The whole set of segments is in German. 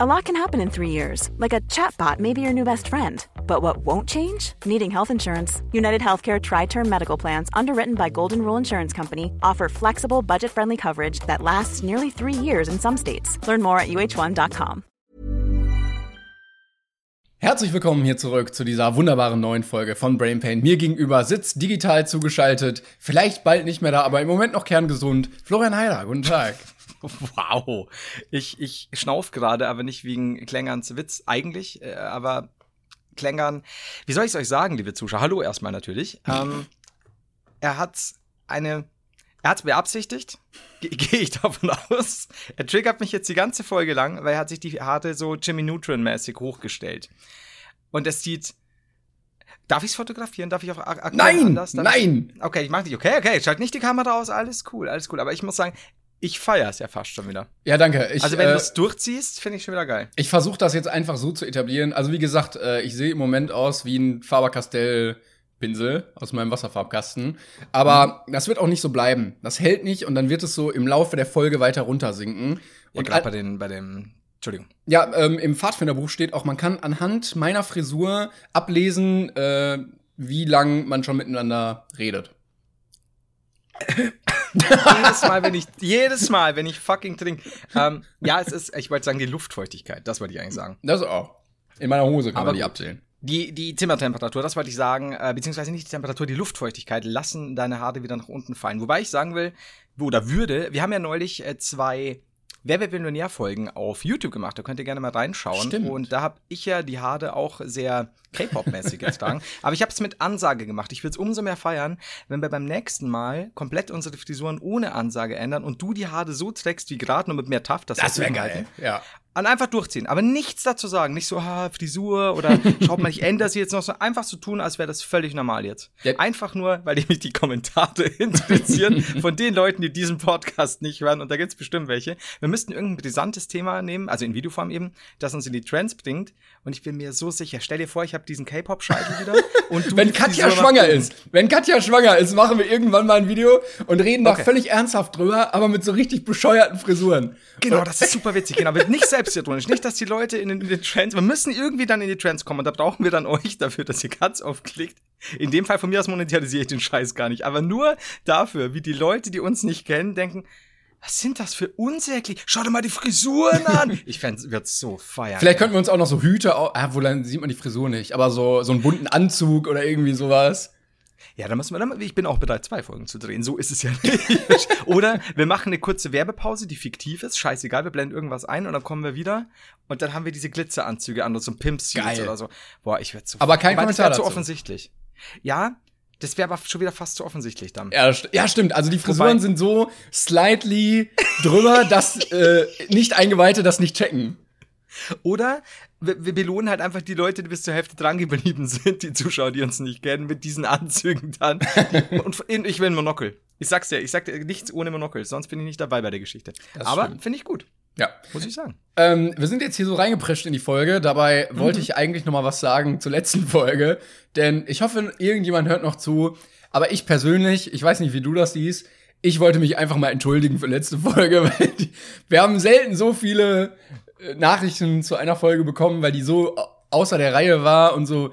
A lot can happen in three years, like a chatbot may be your new best friend. But what won't change? Needing health insurance. United Healthcare Tri Term Medical Plans, underwritten by Golden Rule Insurance Company, offer flexible, budget friendly coverage that lasts nearly three years in some states. Learn more at uh1.com. Herzlich willkommen hier zurück zu dieser wunderbaren neuen Folge von Brain Pain. Mir gegenüber sitzt digital zugeschaltet, vielleicht bald nicht mehr da, aber im Moment noch kerngesund, Florian Heider. Guten Tag. Wow. Ich, ich schnauf gerade, aber nicht wegen Klängerns Witz eigentlich, äh, aber Klängern, wie soll ich es euch sagen, liebe Zuschauer? Hallo erstmal natürlich. Ähm, er hat eine, er hat es beabsichtigt, gehe ich davon aus. Er triggert mich jetzt die ganze Folge lang, weil er hat sich die Haare so Jimmy Neutron-mäßig hochgestellt. Und es sieht, Darf ich es fotografieren? Darf ich auch Nein! nein! Ich? Okay, ich mach nicht. Okay, okay, schalt nicht die Kamera aus. Alles cool, alles cool. Aber ich muss sagen, ich feiere es ja fast schon wieder. Ja, danke. Ich, also wenn äh, du es durchziehst, finde ich schon wieder geil. Ich versuche das jetzt einfach so zu etablieren. Also wie gesagt, äh, ich sehe im Moment aus wie ein Faber-Castell Pinsel aus meinem Wasserfarbkasten. Aber mhm. das wird auch nicht so bleiben. Das hält nicht und dann wird es so im Laufe der Folge weiter runtersinken. Ja, gerade bei den, bei dem, Entschuldigung. Ja, ähm, im Pfadfinderbuch steht auch, man kann anhand meiner Frisur ablesen, äh, wie lang man schon miteinander redet jedes Mal, wenn ich, jedes Mal, wenn ich fucking trinke. Ähm, ja, es ist, ich wollte sagen, die Luftfeuchtigkeit, das wollte ich eigentlich sagen. Das auch. In meiner Hose kann Aber man die abzählen. Die, die Zimmertemperatur, das wollte ich sagen, äh, beziehungsweise nicht die Temperatur, die Luftfeuchtigkeit lassen deine Haare wieder nach unten fallen. Wobei ich sagen will, oder würde, wir haben ja neulich äh, zwei Wer wird Millionär-Folgen auf YouTube gemacht. Da könnt ihr gerne mal reinschauen. Stimmt. Und da habe ich ja die Haare auch sehr K-Pop-mäßig getragen. Aber ich habe es mit Ansage gemacht. Ich würde es umso mehr feiern, wenn wir beim nächsten Mal komplett unsere Frisuren ohne Ansage ändern und du die Haare so trägst wie gerade, nur mit mehr Taft. Das, das wäre geil. Ja. Und einfach durchziehen. Aber nichts dazu sagen. Nicht so, ha, Frisur oder schaut mal, ich ändere sie jetzt noch so. Einfach zu so tun, als wäre das völlig normal jetzt. Einfach nur, weil mich die Kommentare interessieren von den Leuten, die diesen Podcast nicht hören. Und da gibt's bestimmt welche. Wir müssten irgendein brisantes Thema nehmen, also in Videoform eben, das uns in die Trends bringt. Und ich bin mir so sicher. Stell dir vor, ich habe diesen K-Pop-Scheitel wieder. Und du wenn Katja schwanger ist, wenn Katja schwanger ist, machen wir irgendwann mal ein Video und reden da okay. völlig ernsthaft drüber, aber mit so richtig bescheuerten Frisuren. Genau, das ist super witzig. Genau, wird nicht selbst selbstironisch. Nicht, dass die Leute in den, in den Trends, wir müssen irgendwie dann in die Trends kommen und da brauchen wir dann euch dafür, dass ihr Katz aufklickt. In dem Fall von mir aus monetarisiere ich den Scheiß gar nicht, aber nur dafür, wie die Leute, die uns nicht kennen, denken, was sind das für unsäglich? Schau dir mal die Frisuren an. Ich fände, wird so feiern. Vielleicht könnten wir uns auch noch so Hüte, ah, wo dann sieht man die Frisur nicht, aber so, so einen bunten Anzug oder irgendwie sowas. Ja, dann müssen wir dann, ich bin auch bereit, zwei Folgen zu drehen. So ist es ja nicht. Oder wir machen eine kurze Werbepause, die fiktiv ist. Scheißegal, wir blenden irgendwas ein und dann kommen wir wieder. Und dann haben wir diese Glitzeranzüge an, so ein Pimp-Suits oder so. Boah, ich werde so. Aber kein Kommentar das zu offensichtlich. Ja, das wäre aber schon wieder fast zu offensichtlich dann. Ja, ja stimmt. Also die Frisuren Wobei, sind so slightly drüber, dass äh, nicht Eingeweihte das nicht checken. Oder wir, wir belohnen halt einfach die Leute, die bis zur Hälfte dran geblieben sind, die Zuschauer, die uns nicht kennen, mit diesen Anzügen dann. und ich will ein Monokel. Ich sag's dir, ich sag dir nichts ohne Monokel, sonst bin ich nicht dabei bei der Geschichte. Das Aber finde ich gut. Ja. Muss ich sagen. Ähm, wir sind jetzt hier so reingeprescht in die Folge. Dabei mhm. wollte ich eigentlich noch mal was sagen zur letzten Folge. Denn ich hoffe, irgendjemand hört noch zu. Aber ich persönlich, ich weiß nicht, wie du das siehst, ich wollte mich einfach mal entschuldigen für letzte Folge, weil die, wir haben selten so viele Nachrichten zu einer Folge bekommen, weil die so außer der Reihe war und so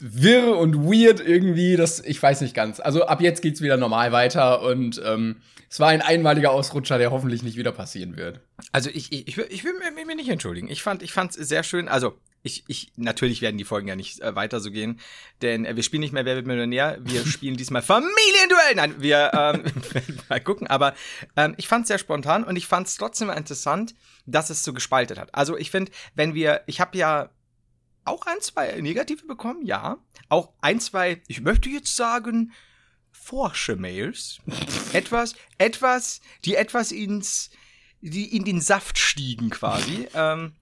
wirr und weird irgendwie, das ich weiß nicht ganz. Also ab jetzt geht's wieder normal weiter und ähm, es war ein einmaliger Ausrutscher, der hoffentlich nicht wieder passieren wird. Also ich, ich, ich, will, ich will mich nicht entschuldigen. Ich fand ich sehr schön. Also ich, ich, natürlich werden die Folgen ja nicht äh, weiter so gehen, denn äh, wir spielen nicht mehr Wer wird Millionär, wir spielen diesmal Familienduell. Nein, wir ähm, mal gucken, aber ähm, ich fand es sehr spontan und ich fand es trotzdem interessant, dass es so gespaltet hat. Also ich finde, wenn wir, ich habe ja auch ein, zwei negative bekommen, ja. Auch ein, zwei, ich möchte jetzt sagen, Forsche-Mails. etwas, etwas, die etwas ins, die in den Saft stiegen quasi. ähm,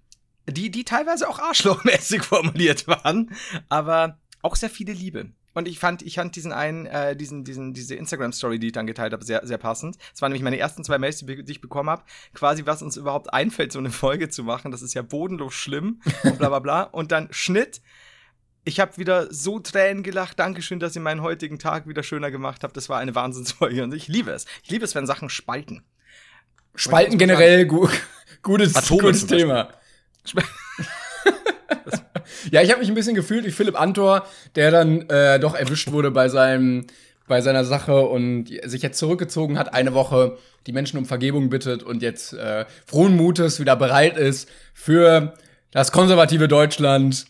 die, die teilweise auch arschlochmäßig formuliert waren, aber auch sehr viele Liebe. Und ich fand, ich fand diesen einen, äh, diesen, diesen, diese Instagram-Story, die ich dann geteilt habe, sehr, sehr passend. Das waren nämlich meine ersten zwei Mails, die, die ich bekommen habe. Quasi, was uns überhaupt einfällt, so eine Folge zu machen. Das ist ja bodenlos schlimm und bla bla bla. Und dann Schnitt. Ich habe wieder so Tränen gelacht. Dankeschön, dass ihr meinen heutigen Tag wieder schöner gemacht habt. Das war eine Wahnsinnsfolge und ich liebe es. Ich liebe es, wenn Sachen spalten. Spalten generell gu gutes, gutes Thema. Ja, ich habe mich ein bisschen gefühlt wie Philipp Antor, der dann äh, doch erwischt wurde bei seinem bei seiner Sache und sich jetzt zurückgezogen hat, eine Woche die Menschen um Vergebung bittet und jetzt äh, frohen Mutes wieder bereit ist, für das konservative Deutschland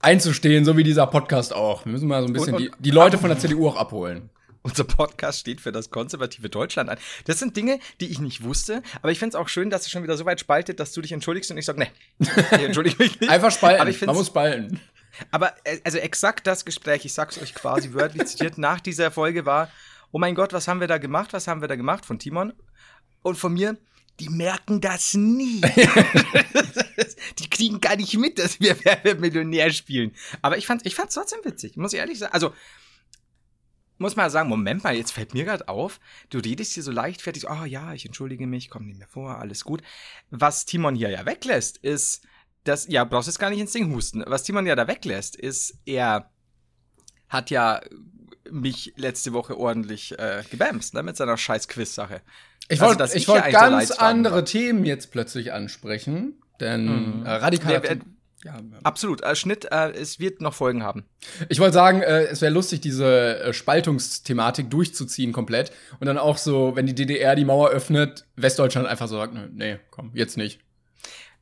einzustehen, so wie dieser Podcast auch. Wir müssen mal so ein bisschen und, und, die, die Leute von der CDU auch abholen. Unser Podcast steht für das konservative Deutschland ein. Das sind Dinge, die ich nicht wusste, aber ich finde es auch schön, dass es schon wieder so weit spaltet, dass du dich entschuldigst und ich sage, nee, ich entschuldige mich nicht. Einfach spalten, aber ich man muss spalten. Aber äh, also exakt das Gespräch, ich sag's euch quasi wörtlich zitiert, nach dieser Folge war, oh mein Gott, was haben wir da gemacht, was haben wir da gemacht von Timon und von mir, die merken das nie. die kriegen gar nicht mit, dass wir Werbemillionär spielen. Aber ich fand's, ich fand's trotzdem witzig, muss ich ehrlich sagen. Also, muss man sagen, Moment mal, jetzt fällt mir gerade auf, du redest hier so leichtfertig, oh ja, ich entschuldige mich, komm nicht mehr vor, alles gut. Was Timon hier ja weglässt, ist, dass, ja, brauchst jetzt gar nicht ins Ding husten. Was Timon ja da weglässt, ist, er hat ja mich letzte Woche ordentlich äh, gebamst, ne, mit seiner scheiß Quiz-Sache. Ich wollte also, wollt ganz andere war. Themen jetzt plötzlich ansprechen, denn mhm. äh, radikal. Ja, Absolut. Äh, Schnitt, äh, es wird noch Folgen haben. Ich wollte sagen, äh, es wäre lustig, diese äh, Spaltungsthematik durchzuziehen komplett. Und dann auch so, wenn die DDR die Mauer öffnet, Westdeutschland einfach so sagt, nee, komm, jetzt nicht.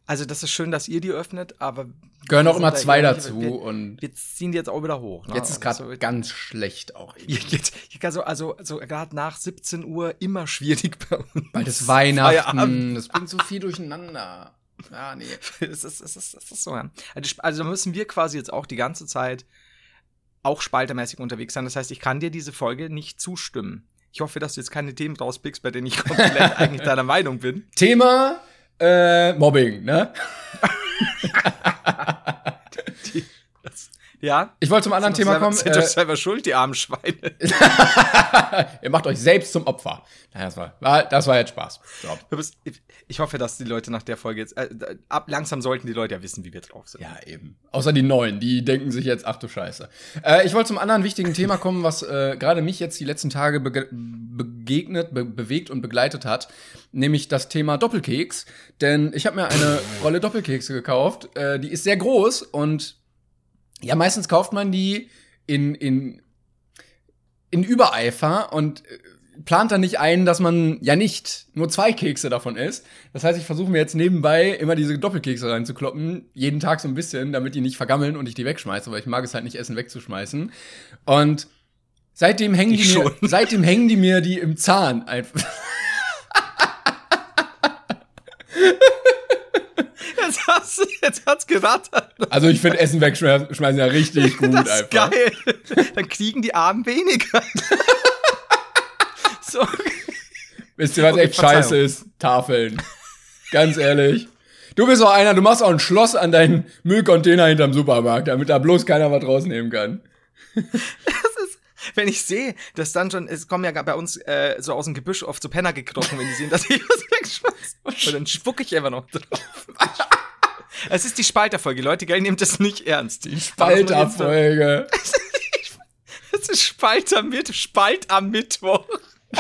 Also das ist schön, dass ihr die öffnet, aber gehören auch immer zwei da dazu wir, und wir ziehen die jetzt auch wieder hoch. Ne? Jetzt ist gerade also, ganz schlecht auch. Jetzt, also also, also gerade nach 17 Uhr immer schwierig bei uns. Weil das Weihnachten, das bringt so viel durcheinander. Ja, nee. Es ist, es ist, es ist so. Ja. Also, also müssen wir quasi jetzt auch die ganze Zeit auch spaltermäßig unterwegs sein. Das heißt, ich kann dir diese Folge nicht zustimmen. Ich hoffe, dass du jetzt keine Themen rauspickst, bei denen ich komplett eigentlich deiner Meinung bin. Thema äh, Mobbing, ne? die, das, ja. Ich wollte zum anderen Thema selber, kommen. Seid äh, euch selber schuld, die armen Schweine. Ihr macht euch selbst zum Opfer. Das war, das war jetzt Spaß. Bist, ich hoffe, dass die Leute nach der Folge jetzt. Äh, ab, langsam sollten die Leute ja wissen, wie wir drauf sind. Ja, eben. Außer die Neuen, die denken sich jetzt, ach du Scheiße. Äh, ich wollte zum anderen wichtigen Thema kommen, was äh, gerade mich jetzt die letzten Tage bege begegnet, be bewegt und begleitet hat. Nämlich das Thema Doppelkeks. Denn ich habe mir eine Rolle Doppelkekse gekauft. Äh, die ist sehr groß und ja, meistens kauft man die in, in, in Übereifer und äh, plant dann nicht ein, dass man ja nicht nur zwei Kekse davon isst. Das heißt, ich versuche mir jetzt nebenbei immer diese Doppelkekse reinzukloppen, jeden Tag so ein bisschen, damit die nicht vergammeln und ich die wegschmeiße, weil ich mag es halt nicht essen wegzuschmeißen. Und seitdem hängen ich die schon. mir, seitdem hängen die mir die im Zahn einfach. Jetzt, hast, jetzt hat's gerattert. Also ich finde Essen wegschmeißen ja richtig gut das ist einfach. Geil. Dann kriegen die Armen weniger. so. Wisst ihr, was okay, echt scheiße ist? Tafeln. Ganz ehrlich. Du bist auch einer, du machst auch ein Schloss an deinen Müllcontainer hinterm Supermarkt, damit da bloß keiner was rausnehmen kann. Ist, wenn ich sehe, dass dann schon, es kommen ja bei uns äh, so aus dem Gebüsch oft so Penner gekrochen, wenn die sehen, dass ich was wegschmeiße. Und dann spucke ich einfach noch drauf. Es ist die Spalterfolge, Leute, gell, nehmt das nicht ernst. Die Spalterfolge. Es ist Spalter mit Spalt am Mittwoch.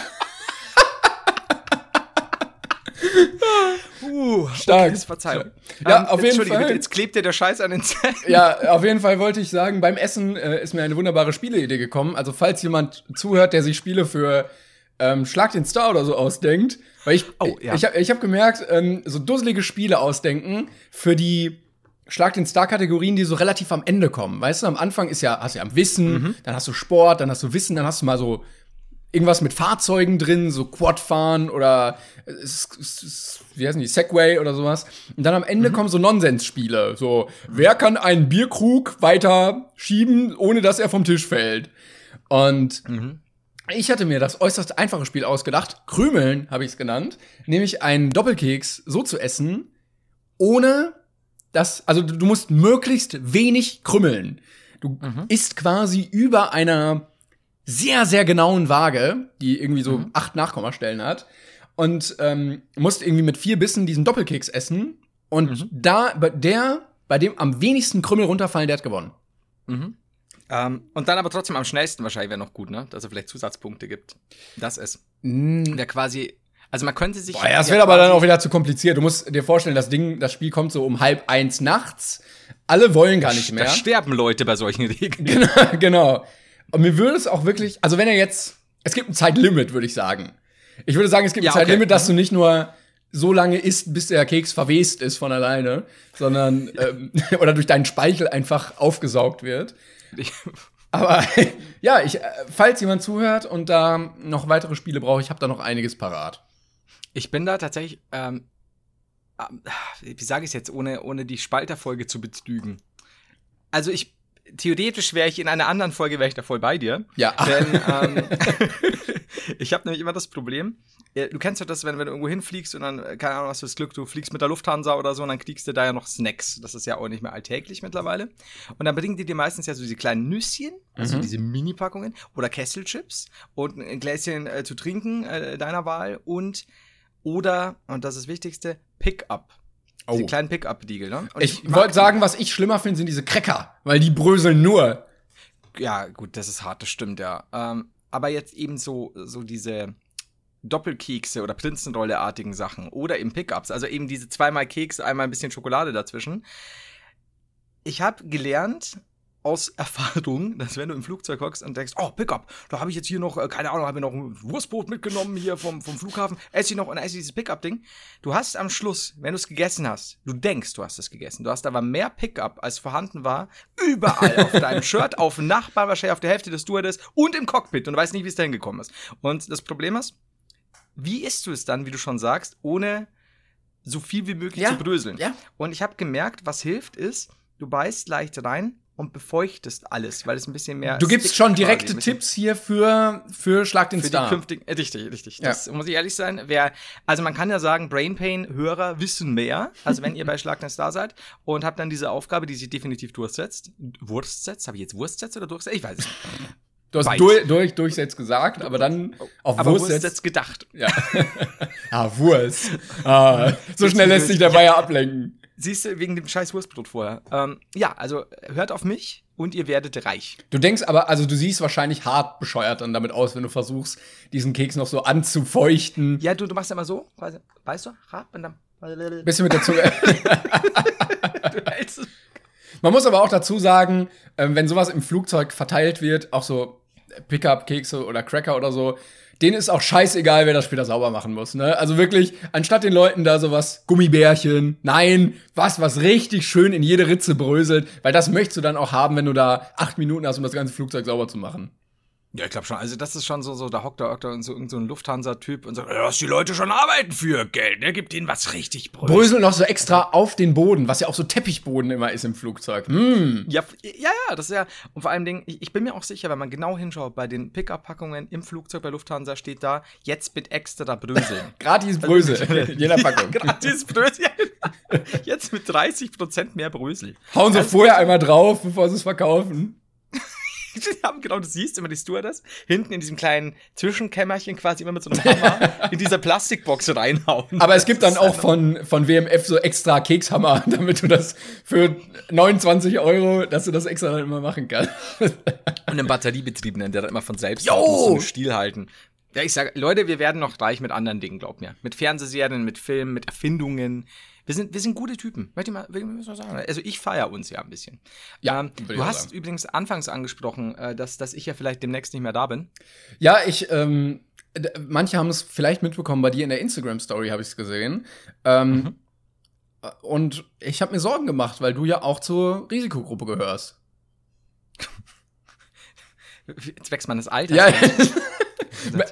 uh, Stark. Okay, Verzeihung. Ja, um, auf jeden Fall. Bitte, jetzt klebt dir der Scheiß an den Zähnen. Ja, auf jeden Fall wollte ich sagen, beim Essen äh, ist mir eine wunderbare Spieleidee gekommen. Also, falls jemand zuhört, der sich Spiele für ähm, Schlag den Star oder so ausdenkt, weil ich, oh, ja. ich, ich habe ich hab gemerkt, ähm, so dusselige Spiele ausdenken für die Schlag den Star-Kategorien, die so relativ am Ende kommen. Weißt du, am Anfang ist ja, hast du ja am Wissen, mhm. dann hast du Sport, dann hast du Wissen, dann hast du mal so irgendwas mit Fahrzeugen drin, so Quadfahren oder äh, wie heißen die, Segway oder sowas. Und dann am Ende mhm. kommen so Nonsensspiele. So, wer kann einen Bierkrug weiter schieben, ohne dass er vom Tisch fällt? Und mhm. Ich hatte mir das äußerst einfache Spiel ausgedacht. Krümeln habe ich es genannt. Nämlich einen Doppelkeks so zu essen, ohne dass, also du musst möglichst wenig krümmeln. Du mhm. isst quasi über einer sehr, sehr genauen Waage, die irgendwie so mhm. acht Nachkommastellen hat. Und ähm, musst irgendwie mit vier Bissen diesen Doppelkeks essen. Und mhm. da, der, bei dem am wenigsten Krümmel runterfallen, der hat gewonnen. Mhm. Ähm, und dann aber trotzdem am schnellsten wahrscheinlich wäre noch gut, ne? Dass er vielleicht Zusatzpunkte gibt. Das ist. Mm. Der quasi Also man könnte sich. Boah, ja, das wird aber dann auch wieder zu kompliziert. Du musst dir vorstellen, das Ding, das Spiel kommt so um halb eins nachts. Alle wollen gar nicht mehr. Da sterben Leute bei solchen Regeln. Genau, genau. Und mir würde es auch wirklich, also wenn er jetzt, es gibt ein Zeitlimit, würde ich sagen. Ich würde sagen, es gibt Ja, ein Zeitlimit, okay. dass du nicht nur so lange isst, bis der Keks verwest ist von alleine, sondern ähm, oder durch deinen Speichel einfach aufgesaugt wird. Aber ja, ich, äh, falls jemand zuhört und da noch weitere Spiele braucht, ich habe da noch einiges parat. Ich bin da tatsächlich, ähm, ähm, wie sage ich es jetzt, ohne, ohne die Spalterfolge zu betrügen. Also ich, theoretisch wäre ich in einer anderen Folge, wäre ich da voll bei dir. Ja. Denn ähm, ich habe nämlich immer das Problem, äh, du kennst ja das, wenn, wenn du irgendwo hinfliegst und dann, äh, keine Ahnung, was für das Glück, du fliegst mit der Lufthansa oder so und dann kriegst du da ja noch Snacks. Das ist ja auch nicht mehr alltäglich mittlerweile. Und dann bringen die dir meistens ja so diese kleinen Nüsschen, also Mhm. diese Mini-Packungen oder Kesselchips und ein Gläschen äh, zu trinken äh, deiner Wahl und oder, und das ist das Wichtigste, Pick-up. Diese Oh. kleinen Pick-up-Diegel, ne? Und Ich mag wollte sagen, was ich schlimmer finde, sind diese Cracker, weil die bröseln nur. Ja, gut, das ist hart, das stimmt, ja. Ähm, aber jetzt eben so, so diese Doppelkekse oder Prinzenrolle-artigen Sachen oder eben Pickups, also eben diese zweimal Keks, einmal ein bisschen Schokolade dazwischen. Ich habe gelernt aus Erfahrung, dass wenn du im Flugzeug hockst und denkst, oh, Pickup, da habe ich jetzt hier noch, äh, keine Ahnung, habe ich noch ein Wurstbrot mitgenommen hier vom, vom Flughafen, esse ich noch und esse dieses Pickup-Ding. Du hast am Schluss, wenn du es gegessen hast, du denkst, du hast es gegessen, du hast aber mehr Pickup, als vorhanden war, überall auf deinem Shirt, auf dem Nachbarn, wahrscheinlich auf der Hälfte des Stewardess und im Cockpit und du weißt nicht, wie es dahin gekommen ist. Und das Problem ist, wie isst du es dann, wie du schon sagst, ohne so viel wie möglich Ja, zu bröseln? ja. Und ich habe gemerkt, was hilft ist, du beißt leicht rein und befeuchtest alles, weil es ein bisschen mehr. Du gibst schon direkte Tipps hier für, für Schlag den für Star. die künftigen, äh, richtig, richtig. Ja. Das muss ich ehrlich sein. Wer, also man kann ja sagen, Brain Pain Hörer wissen mehr, also wenn ihr bei Schlag den Star seid und habt dann diese Aufgabe, die sich definitiv durchsetzt. Wurstsetzt? Habe ich jetzt Wurstsetzt oder durchsetzt? Ich weiß es nicht. Du hast durch, durch, durchsetzt gesagt, aber dann auf Aber Wurst Wurstsetzt setzt. gedacht. Ja. ah, Wurst. Ah, so schnell lässt sich der Bayer ablenken. Siehst du, wegen dem scheiß Wurstbrot vorher. Ähm, ja, also hört auf mich und ihr werdet reich. Du denkst aber, also du siehst wahrscheinlich hart bescheuert dann damit aus, wenn du versuchst, diesen Keks noch so anzufeuchten. Ja, du, du machst ja immer so, weißt, weißt du, Rab, und dann. Bisschen mit der Zunge. Du hältst es. Man muss aber auch dazu sagen, ähm, wenn sowas im Flugzeug verteilt wird, auch so Pickup-Kekse oder Cracker oder so, denen ist auch scheißegal, wer das später sauber machen muss. Ne? Also wirklich, anstatt den Leuten da sowas, Gummibärchen, nein, was, was richtig schön in jede Ritze bröselt, weil das möchtest du dann auch haben, wenn du da acht Minuten hast, um das ganze Flugzeug sauber zu machen. Ja, ich glaube schon. Also, das ist schon so, so da hockt da, hockt da so irgend so ein Lufthansa-Typ und sagt, ja, dass die Leute schon arbeiten für Geld, ne? Gibt ihnen was richtig Brösel. Bröseln noch so extra auf den Boden, was ja auch so Teppichboden immer ist im Flugzeug. Mm. Ja, ja, ja, das ist ja. Und vor allem Dingen, ich, ich bin mir auch sicher, wenn man genau hinschaut, bei den Pickup-Packungen im Flugzeug bei Lufthansa steht da, jetzt mit extra Bröseln. Gratis Brösel in jeder Packung. Ja, gratis Brösel. Jetzt mit 30% mehr Brösel. Hauen sie Also- vorher einmal drauf, bevor sie es verkaufen. Die haben genau, du siehst immer die Stewardess hinten in diesem kleinen Zwischenkämmerchen quasi immer mit so einem Hammer in dieser Plastikbox reinhauen. Aber es gibt dann auch von, von WMF so extra Kekshammer, damit du das für 29 Euro, dass du das extra dann immer machen kannst. Und einen batteriebetriebenen, der dann immer von selbst so einen Stiel halten. Ja, ich sage, Leute, wir werden noch reich mit anderen Dingen, glaub mir. Mit Fernsehserien, mit Filmen, mit Erfindungen. Wir sind, wir sind gute Typen. Möchte ich mal, will ich mal sagen. Also ich feiere uns ja ein bisschen. Ja, ähm, du hast sagen. übrigens anfangs angesprochen, äh, dass, dass ich ja vielleicht demnächst nicht mehr da bin. Ja, ich, ähm, manche haben es vielleicht mitbekommen, bei dir in der Instagram-Story habe ich es gesehen. Ähm, Und ich habe mir Sorgen gemacht, weil du ja auch zur Risikogruppe gehörst. Zwecks meines Alters. Ja,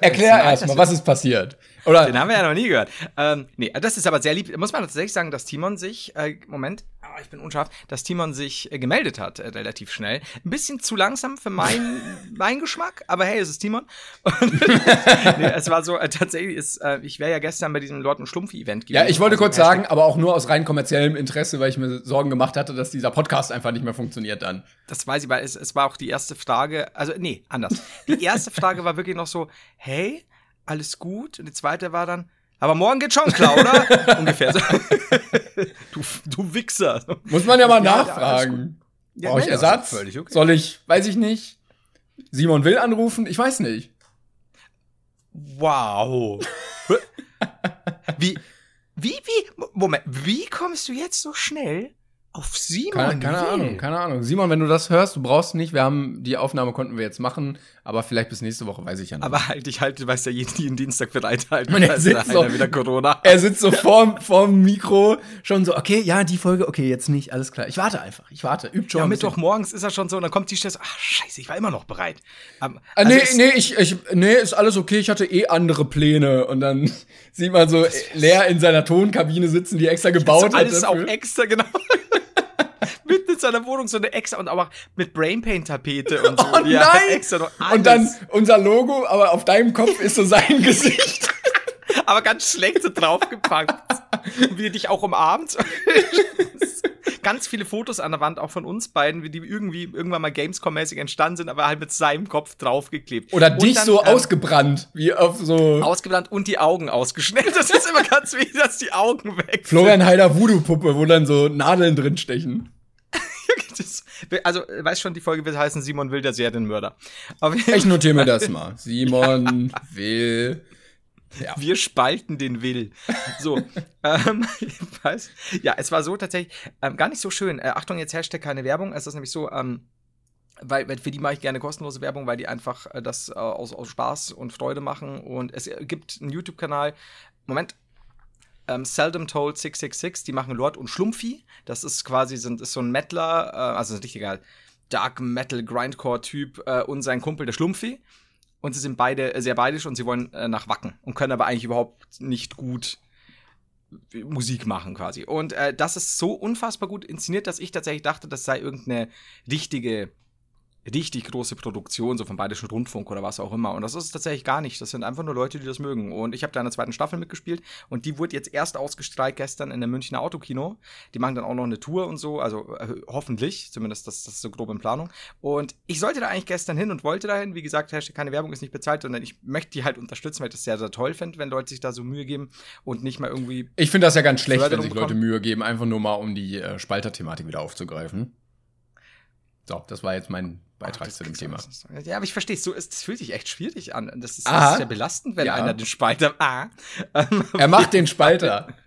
erklär erstmal, was ist passiert? Oder Den haben wir ja noch nie gehört. Ähm, nee, das ist aber sehr lieb. Muss man tatsächlich sagen, dass Timon sich, äh, Moment, ah, ich bin unscharf, dass Timon sich äh, gemeldet hat, äh, relativ schnell. Ein bisschen zu langsam für meinen mein Geschmack, aber hey, es ist Timon. Nee, es war so, äh, tatsächlich ist, äh, ich wäre ja gestern bei diesem Lord und Schlumpf-Event gewesen. Ja, ich wollte Also kurz sagen, aber auch nur aus rein kommerziellem Interesse, weil ich mir Sorgen gemacht hatte, dass dieser Podcast einfach nicht mehr funktioniert dann. Das weiß ich, weil es, es war auch die erste Frage, also nee, anders. Die erste Frage war wirklich noch so, hey, alles gut? Und die zweite war dann, aber morgen geht schon klar, oder? Ungefähr so. du, du Wichser. Muss man ja mal Ja, nachfragen. Ja, Brauche ich Ersatz? Völlig okay. Soll ich, weiß ich nicht. Simon will anrufen? Ich weiß nicht. Wow. Wie, wie, wie, Moment, wie kommst du jetzt so schnell auf Simon Keine, keine Will? Ahnung, keine Ahnung. Simon, wenn du das hörst, du brauchst nicht. Wir haben die Aufnahme konnten wir jetzt machen, aber vielleicht bis nächste Woche, weiß ich ja nicht. Aber halt, ich halte, du weißt ja, jeden Dienstag bereithalten. Und er ist sitzt so- wieder Corona. er sitzt so vorm, vorm Mikro, schon so, okay, ja, die Folge, okay, jetzt nicht, alles klar. Ich warte einfach, ich warte, übt schon. Ja. Mittwochmorgens ist er schon so und dann kommt die Stelle so, ach scheiße, ich war immer noch bereit. Ähm, Ah, also nee, nee, ich, ich, nee, ist alles okay, ich hatte eh andere Pläne. Und dann sieht man so leer in seiner Tonkabine sitzen, die extra gebaut so alles hat. auch dafür. extra, genau. Mitten in seiner Wohnung so eine extra und auch mit Brainpaint-Tapete und so. Oh nein! extra noch alles. Und dann unser Logo, aber auf deinem Kopf ist so sein Gesicht. aber ganz schlecht so draufgepackt. Und wie er dich auch umarmt. ganz viele Fotos an der Wand, auch von uns beiden, wie die irgendwie irgendwann mal Gamescom-mäßig entstanden sind, aber halt mit seinem Kopf draufgeklebt. Oder Und dich dann, so ähm, ausgebrannt, wie auf so ausgebrannt und die Augen ausgeschnellt. Das ist immer ganz wichtig, dass die Augen weg sind. Florian Heider Voodoo-Puppe, wo dann so Nadeln drin stechen. Das, also, weiß schon, die Folge wird heißen Simon will der Serienmörder. Ich notiere mir das mal. Simon will. Ja. wir spalten den Will. So, ähm, jedenfalls, ja, es war so tatsächlich ähm, gar nicht so schön. Äh, Achtung, jetzt Hashtag keine Werbung. Es ist nämlich so, ähm, weil, weil für die mache ich gerne kostenlose Werbung, weil die einfach äh, das äh, aus, aus Spaß und Freude machen. Und es gibt einen YouTube-Kanal. Moment. Ähm, Seldom Told 666, die machen Lord und Schlumpfi. Das ist quasi sind, ist so ein Mettler, äh, also ein richtiger Dark Metal Grindcore-Typ äh, und sein Kumpel, der Schlumpfi. Und sie sind beide sehr beidisch und sie wollen äh, nach Wacken und können aber eigentlich überhaupt nicht gut äh, Musik machen quasi. Und äh, das ist so unfassbar gut inszeniert, dass ich tatsächlich dachte, das sei irgendeine richtige, richtig große Produktion, so vom Bayerischen Rundfunk oder was auch immer. Und das ist es tatsächlich gar nicht. Das sind einfach nur Leute, die das mögen. Und ich habe da in der zweiten Staffel mitgespielt und die wurde jetzt erst ausgestrahlt gestern in der Münchner Autokino. Die machen dann auch noch eine Tour und so, also äh, hoffentlich, zumindest das, das ist so grob in Planung. Und ich sollte da eigentlich gestern hin und wollte dahin. Wie gesagt, Hashtag keine Werbung ist nicht bezahlt, sondern ich möchte die halt unterstützen, weil ich das sehr, sehr toll finde, wenn Leute sich da so Mühe geben und nicht mal irgendwie Ich finde das ja ganz schlecht, wenn sich Leute. Mühe geben, einfach nur mal um die äh, Spalter-Thematik wieder aufzugreifen. So, das war jetzt mein Beitrag zu dem Thema. Ja, aber ich verstehe es. So, es fühlt sich echt schwierig an. Das ist, das ist sehr belastend, wenn Ja. einer den Spalter. Ah. Er macht den Spalter.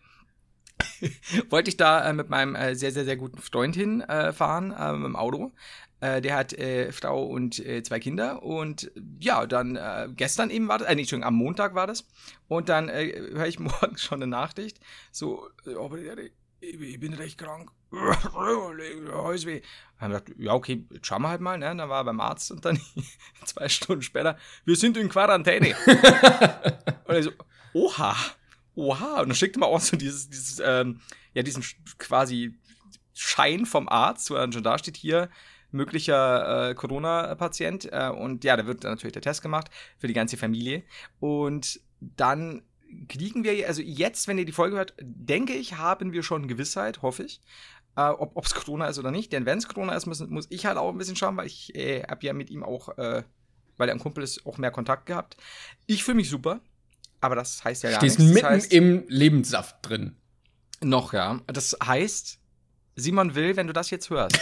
wollte ich da äh, mit meinem äh, sehr, sehr, sehr guten Freund hinfahren, äh, äh, mit dem Auto. Äh, der hat äh, Frau und zwei Kinder. Und ja, dann gestern eben war das, äh, nicht, Entschuldigung, am Montag war das. Und dann höre ich morgens schon eine Nachricht. So, aber ich, bin recht krank. Häusweh. Dann hab ich gedacht, ja, okay, jetzt schauen wir halt mal, ne? Dann war er beim Arzt und dann zwei Stunden später, wir sind in Quarantäne. und ich so, oha, oha. Und dann schickte man auch so dieses, dieses ähm, ja, diesen quasi Schein vom Arzt, wo dann schon da steht, hier, möglicher äh, Corona-Patient. Äh, und ja, da wird natürlich der Test gemacht für die ganze Familie. Und dann kriegen wir, also jetzt, wenn ihr die Folge hört, denke ich, haben wir schon Gewissheit, hoffe ich, äh, ob es Corona ist oder nicht. Denn wenn es Corona ist, müssen, muss ich halt auch ein bisschen schauen, weil ich äh, habe ja mit ihm auch, äh, weil er ein Kumpel ist, auch mehr Kontakt gehabt. Ich fühle mich super, aber das heißt ja gar Stehst nichts. mitten das heißt, im Lebenssaft drin. noch, ja. Das heißt, Simon will, wenn du das jetzt hörst,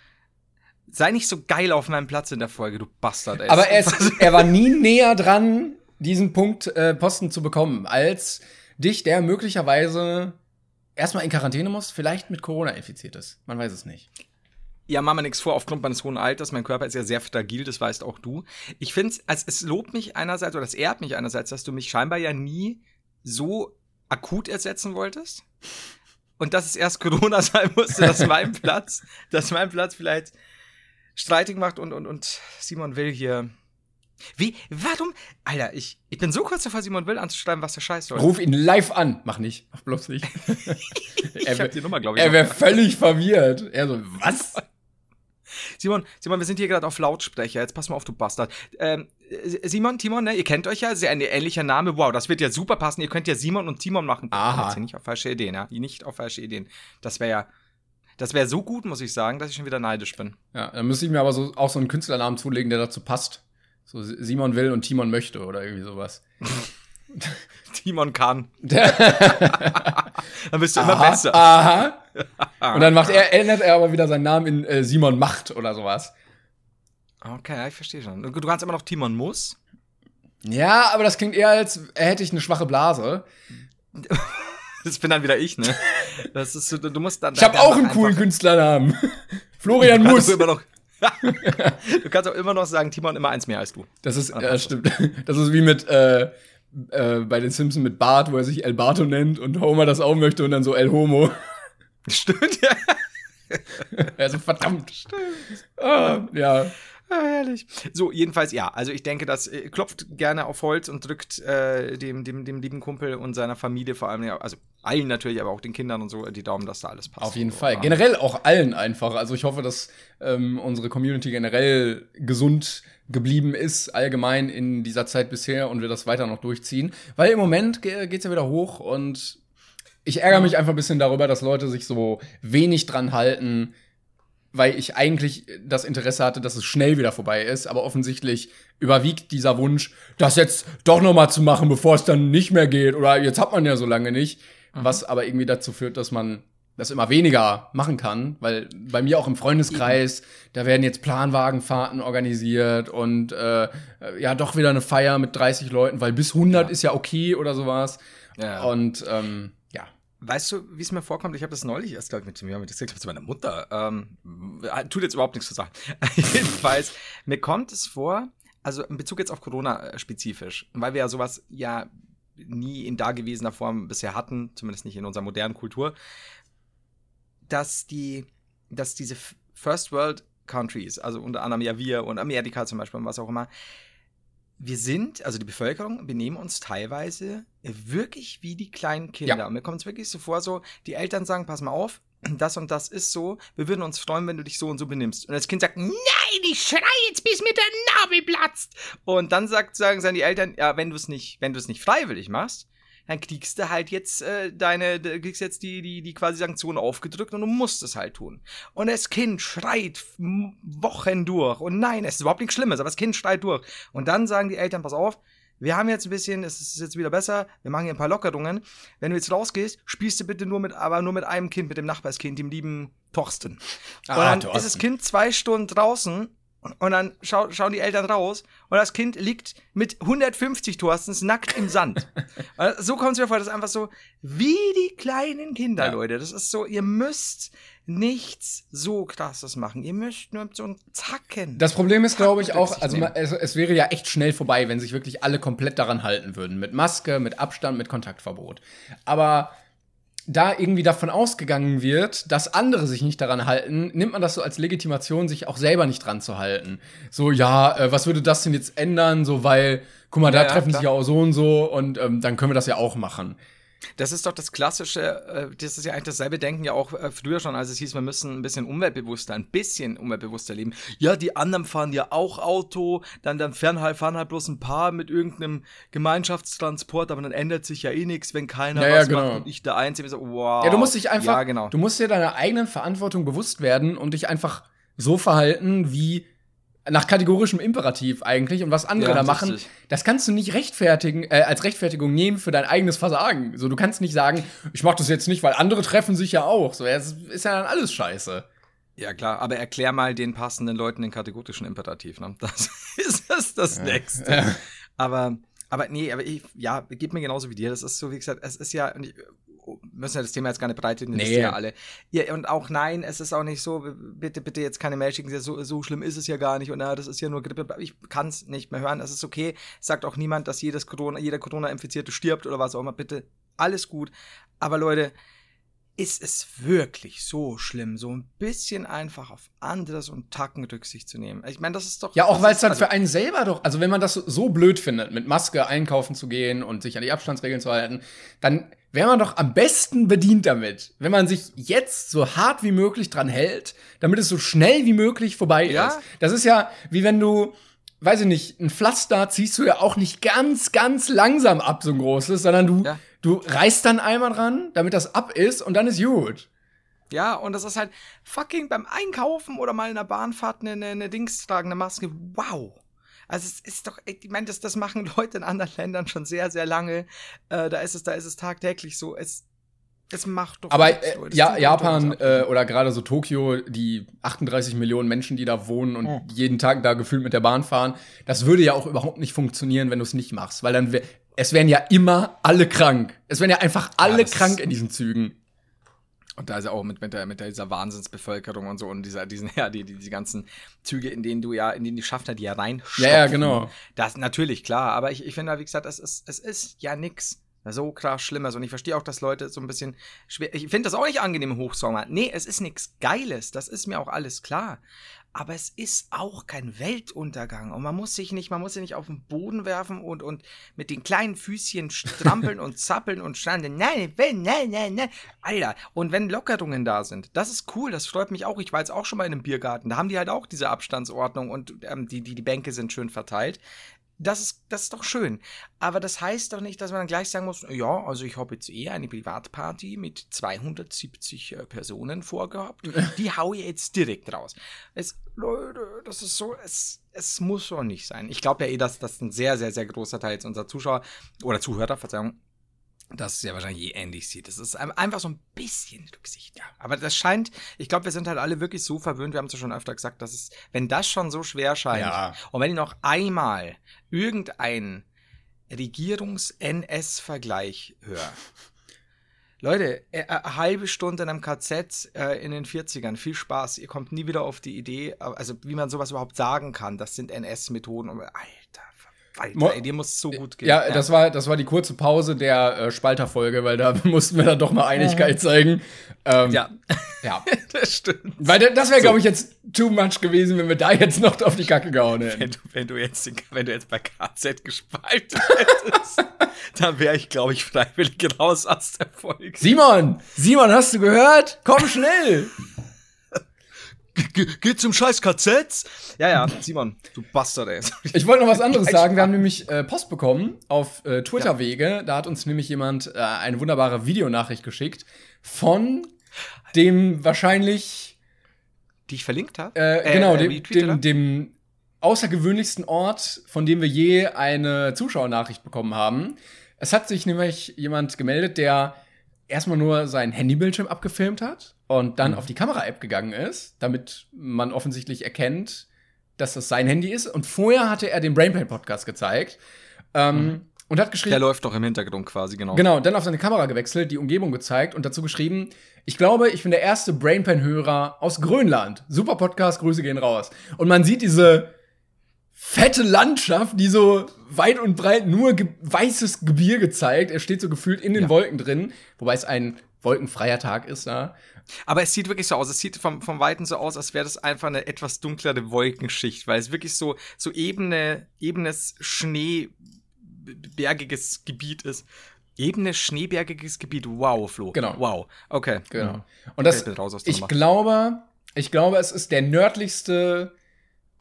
sei nicht so geil auf meinem Platz in der Folge, du Bastard. Ey. Aber er, ist, er war nie näher dran, diesen Punkt äh, Posten zu bekommen, als dich, der möglicherweise erstmal in Quarantäne muss, vielleicht mit Corona infiziert ist. Man weiß es nicht. Ja, mach mir nichts vor, aufgrund meines hohen Alters. Mein Körper ist ja sehr fragil, das weißt auch du. Ich finde es, es lobt mich einerseits, oder es ehrt mich einerseits, dass du mich scheinbar ja nie so akut ersetzen wolltest. Und dass es erst Corona sein musste, dass mein Platz, dass mein Platz vielleicht streitig macht und, und, und Simon Will hier. Wie, warum? Alter, ich, ich bin so kurz davor, Simon Will anzuschreiben, was der Scheiß soll. Ruf ihn live an. Mach nicht. Mach bloß nicht. ich er hab die Nummer, glaube ich. er wäre völlig verwirrt. Er so, was? Simon, Simon, wir sind hier gerade auf Lautsprecher. Jetzt pass mal auf, du Bastard. Ähm, äh, Simon, Timon, ne, ihr kennt euch ja, sehr ein ähnlicher Name. Wow, das wird ja super passen. Ihr könnt ja Simon und Timon machen. Aha. Hier nicht auf falsche Ideen, ja. Nicht auf falsche Ideen. Das wäre ja, das wäre so gut, muss ich sagen, dass ich schon wieder neidisch bin. Ja, dann müsste ich mir aber so, auch so einen Künstlernamen zulegen, der dazu passt. So Simon will und Timon möchte oder irgendwie sowas. Timon kann. Dann bist du immer aha, besser. aha. Und dann macht er, ändert er aber wieder seinen Namen in äh, Simon Macht oder sowas. Okay, ich verstehe schon. Du kannst immer noch Timon muss. Ja, aber das klingt eher, als hätte ich eine schwache Blase. das bin dann wieder ich, ne? Das ist du musst dann. Ich habe auch einen coolen Künstlernamen. Florian du Muss. Immer noch, du kannst auch immer noch sagen, Timon immer eins mehr als du. Das ist, äh, stimmt. Das ist wie mit äh, äh, bei den Simpsons mit Bart, wo er sich El Barto nennt und Homer das auch möchte und dann so El Homo. Stimmt, ja. Also verdammt. Stimmt. Ah, ja. Ah, herrlich. So, jedenfalls ja. Also ich denke, das äh, klopft gerne auf Holz und drückt äh, dem, dem, dem lieben Kumpel und seiner Familie vor allem, ja, also allen natürlich, aber auch den Kindern und so, die Daumen, dass da alles passt. Auf jeden so, Fall. ja. Generell auch allen einfach. Also ich hoffe, dass ähm, unsere Community generell gesund geblieben ist, allgemein in dieser Zeit bisher und wir das weiter noch durchziehen. Weil im Moment ge geht's ja wieder hoch und ich ärgere mich einfach ein bisschen darüber, dass Leute sich so wenig dran halten, weil ich eigentlich das Interesse hatte, dass es schnell wieder vorbei ist, aber offensichtlich überwiegt dieser Wunsch, das jetzt doch noch mal zu machen, bevor es dann nicht mehr geht oder jetzt hat man ja so lange nicht, mhm. was aber irgendwie dazu führt, dass man das immer weniger machen kann, weil bei mir auch im Freundeskreis, Eben. da werden jetzt Planwagenfahrten organisiert und äh, ja doch wieder eine Feier mit 30 Leuten, weil bis 100 ja. ist ja okay oder sowas. Ja. Und ähm. Weißt du, wie es mir vorkommt? Ich habe das neulich erst, glaube ich, mit mir mit ich glaube zu meiner Mutter. Ähm, tut jetzt überhaupt nichts zu sagen. Jedenfalls, mir kommt es vor, also in Bezug jetzt auf Corona äh, spezifisch, weil wir ja sowas ja nie in dagewesener Form bisher hatten, zumindest nicht in unserer modernen Kultur dass die, dass diese First World Countries, also unter anderem ja wir und Amerika zum Beispiel und was auch immer, wir sind, also die Bevölkerung, benehmen uns teilweise wirklich wie die kleinen Kinder. Ja. Und mir kommt es wirklich so vor, so, die Eltern sagen, pass mal auf, das und das ist so, wir würden uns freuen, wenn du dich so und so benimmst. Und das Kind sagt, nein, ich schrei jetzt, bis mir der Nabel platzt. Und dann sagt, sagen, sagen die Eltern, ja, wenn du es nicht, wenn du es nicht freiwillig machst, dann kriegst du halt jetzt äh, deine, kriegst jetzt die, die, die quasi Sanktionen aufgedrückt und du musst es halt tun. Und das Kind schreit Wochen durch. Und nein, es ist überhaupt nichts Schlimmes, aber das Kind schreit durch. Und dann sagen die Eltern, pass auf, wir haben jetzt ein bisschen, es ist jetzt wieder besser, wir machen hier ein paar Lockerungen. Wenn du jetzt rausgehst, spielst du bitte nur mit, aber nur mit einem Kind, mit dem Nachbarskind, dem lieben Torsten. Ah, und dann Torsten. ist das Kind zwei Stunden draußen und dann schau, schauen die Eltern raus und das Kind liegt mit 150 Thorstens nackt im Sand. so kommt es mir vor, das ist einfach so wie die kleinen Kinder, ja. Leute. Das ist so, ihr müsst nichts so krasses machen. Ihr müsst nur so ein Zacken. Das Problem ist, glaube ich, auch, also es, es, wäre ja echt schnell vorbei, wenn sich wirklich alle komplett daran halten würden. Mit Maske, mit Abstand, mit Kontaktverbot. Aber da irgendwie davon ausgegangen wird, dass andere sich nicht daran halten, nimmt man das so als Legitimation, sich auch selber nicht dran zu halten. So, ja, äh, was würde das denn jetzt ändern? So, weil, guck mal, da ja, treffen ja, sich ja auch so und so und ähm, dann können wir das ja auch machen. Das ist doch das klassische, äh, das ist ja eigentlich dasselbe Denken ja auch äh, früher schon, als es hieß, wir müssen ein bisschen umweltbewusster, ein bisschen umweltbewusster leben. Ja, die anderen fahren ja auch Auto, dann, dann fahren halt, fahren halt bloß ein paar mit irgendeinem Gemeinschaftstransport, aber dann ändert sich ja eh nichts, wenn keiner ja, was ja, genau. macht und ich der Einzige so, wow. Ja, du musst dich einfach, ja, genau. du musst dir deiner eigenen Verantwortung bewusst werden und dich einfach so verhalten, wie nach kategorischem Imperativ eigentlich und was andere ja, da machen, richtig. das kannst du nicht rechtfertigen, äh, als Rechtfertigung nehmen für dein eigenes Versagen. So, du kannst nicht sagen, ich mach das jetzt nicht, weil andere treffen sich ja auch. So, es ist ja dann alles scheiße. Ja, klar, aber erklär mal den passenden Leuten den kategorischen Imperativ, ne? Das ist das, das ja. Nächste. Ja. Aber, aber nee, aber ich, ja, geht mir genauso wie dir. Das ist so, wie gesagt, es ist ja, müssen ja das Thema jetzt gar nicht breit nee. das ja alle. Ja, und auch nein, es ist auch nicht so, bitte, bitte jetzt keine Mail schicken, so, so schlimm ist es ja gar nicht und na, das ist ja nur Grippe. Ich kann es nicht mehr hören, es ist okay. Sagt auch niemand, dass jedes Corona, jeder Corona-Infizierte stirbt oder was auch immer. Bitte, alles gut. Aber Leute, ist es wirklich so schlimm, so ein bisschen einfach auf anderes und Tacken Rücksicht zu nehmen? Ich meine, das ist doch. Ja, auch weil es dann also für einen selber doch, also wenn man das so blöd findet, mit Maske einkaufen zu gehen und sich an die Abstandsregeln zu halten, dann wäre man doch am besten bedient damit, wenn man sich jetzt so hart wie möglich dran hält, damit es so schnell wie möglich vorbei ja? ist. Das ist ja wie wenn du, weiß ich nicht, ein Pflaster ziehst du ja auch nicht ganz, ganz langsam ab, so ein großes, sondern du, ja. du reißt dann einmal dran, damit das ab ist und dann ist gut. Ja, und das ist halt fucking beim Einkaufen oder mal in der Bahnfahrt eine, eine, eine Dings tragen, eine Maske. Wow. Also es ist doch, ich meine, das, das machen Leute in anderen Ländern schon sehr, sehr lange. Äh, da ist es, da ist es tagtäglich so. Es, es macht doch. Aber äh, ja, Japan äh, oder gerade so Tokio, die 38 Millionen Menschen, die da wohnen und oh. jeden Tag da gefühlt mit der Bahn fahren, das würde ja auch überhaupt nicht funktionieren, wenn du es nicht machst, weil dann es werden ja immer alle krank. Es werden ja einfach alle das krank in diesen Zügen. Und da ist ja auch mit, mit, der, mit dieser Wahnsinnsbevölkerung und so und dieser, diesen, ja, die, die, die ganzen Züge, in denen du ja, in denen die Schaffner die ja reinstopfen. Ja, ja, genau. Das natürlich, klar, aber ich, ich finde, wie gesagt, es ist, es ist ja nix so krass Schlimmes und ich verstehe auch, dass Leute so ein bisschen schwer, ich finde das auch nicht angenehm im Hochsommer. Nee, es ist nichts Geiles, das ist mir auch alles klar. Aber es ist auch kein Weltuntergang und man muss sich nicht, man muss sich nicht auf den Boden werfen und, und mit den kleinen Füßchen strampeln und zappeln und standen. Nein, nein, nein, nein. Alter, und wenn Lockerungen da sind, das ist cool, das freut mich auch. Ich war jetzt auch schon mal in einem Biergarten, da haben die halt auch diese Abstandsordnung und ähm, die, die, die Bänke sind schön verteilt. Das ist, das ist doch schön. Aber das heißt doch nicht, dass man dann gleich sagen muss, ja, also ich habe jetzt eh eine Privatparty mit 270 äh, Personen vorgehabt. Die hau ich jetzt direkt raus. Es, Leute, das ist so, es, es muss so nicht sein. Ich glaube ja eh, dass das ein sehr, sehr, sehr großer Teil jetzt unserer Zuschauer oder Zuhörer, Verzeihung, das ja wahrscheinlich eh ähnlich sieht. Das ist ein- einfach so ein bisschen Rücksicht. Ja. Aber das scheint, ich glaube, wir sind halt alle wirklich so verwöhnt, wir haben es ja schon öfter gesagt, dass es, wenn das schon so schwer scheint, Ja. und wenn ich noch einmal irgendeinen Regierungs-NS-Vergleich höre, Leute, äh, äh, eine halbe Stunde in einem KZ äh, in den 40ern, viel Spaß. Ihr kommt nie wieder auf die Idee, äh, also wie man sowas überhaupt sagen kann. Das sind NS-Methoden. Alter, Alter, ey, dir muss so gut gehen. Ja, das war, das war die kurze Pause der äh, Spalterfolge, weil da mussten wir dann doch mal Einigkeit zeigen. Ähm, Ja, ja. das stimmt. Weil da- das wäre, glaube ich, jetzt too much gewesen, wenn wir da jetzt noch auf die Kacke gehauen hätten. Wenn du, wenn du, jetzt, wenn du jetzt bei KZ gespalten hättest, dann wäre ich, glaube ich, freiwillig raus aus der Folge. Simon! Simon, hast du gehört? Komm schnell! Ge geht zum scheiß KZ? Ja, ja, Simon, du Bastard, ey. Ich wollte noch was anderes sagen. Wir haben nämlich äh, Post bekommen auf äh, Twitter-Wege. Da hat uns nämlich jemand äh, eine wunderbare Videonachricht geschickt von dem wahrscheinlich, Die ich verlinkt habe? äh, genau, dem, retweetet dem, hab? dem außergewöhnlichsten Ort, von dem wir je eine Zuschauernachricht bekommen haben. Es hat sich nämlich jemand gemeldet, der erstmal nur sein Handybildschirm abgefilmt hat und dann auf die Kamera-App gegangen ist, damit man offensichtlich erkennt, dass das sein Handy ist. Und vorher hatte er den Brainpain-Podcast gezeigt ähm, und hat geschrieben, Der läuft doch im Hintergrund quasi, genau. Genau, dann auf seine Kamera gewechselt, die Umgebung gezeigt und dazu geschrieben, ich glaube, ich bin der erste Brainpan-Hörer aus Grönland. Super Podcast, Grüße gehen raus. Und man sieht diese fette Landschaft, die so weit und breit nur ge weißes Gebirge zeigt. Er steht so gefühlt in den Ja. Wolken drin, wobei es ein wolkenfreier Tag ist. Ja. Aber es sieht wirklich so aus. Es sieht vom, vom Weiten so aus, als wäre das einfach eine etwas dunklere Wolkenschicht, weil es wirklich so, so ebene, ebenes, schneebergiges Gebiet ist. Ebene, schneebergiges Gebiet. Wow, Flo. Genau. Wow. Okay. Genau. Mhm. Und das, ich bin raus ich glaube, ich glaube, es ist der nördlichste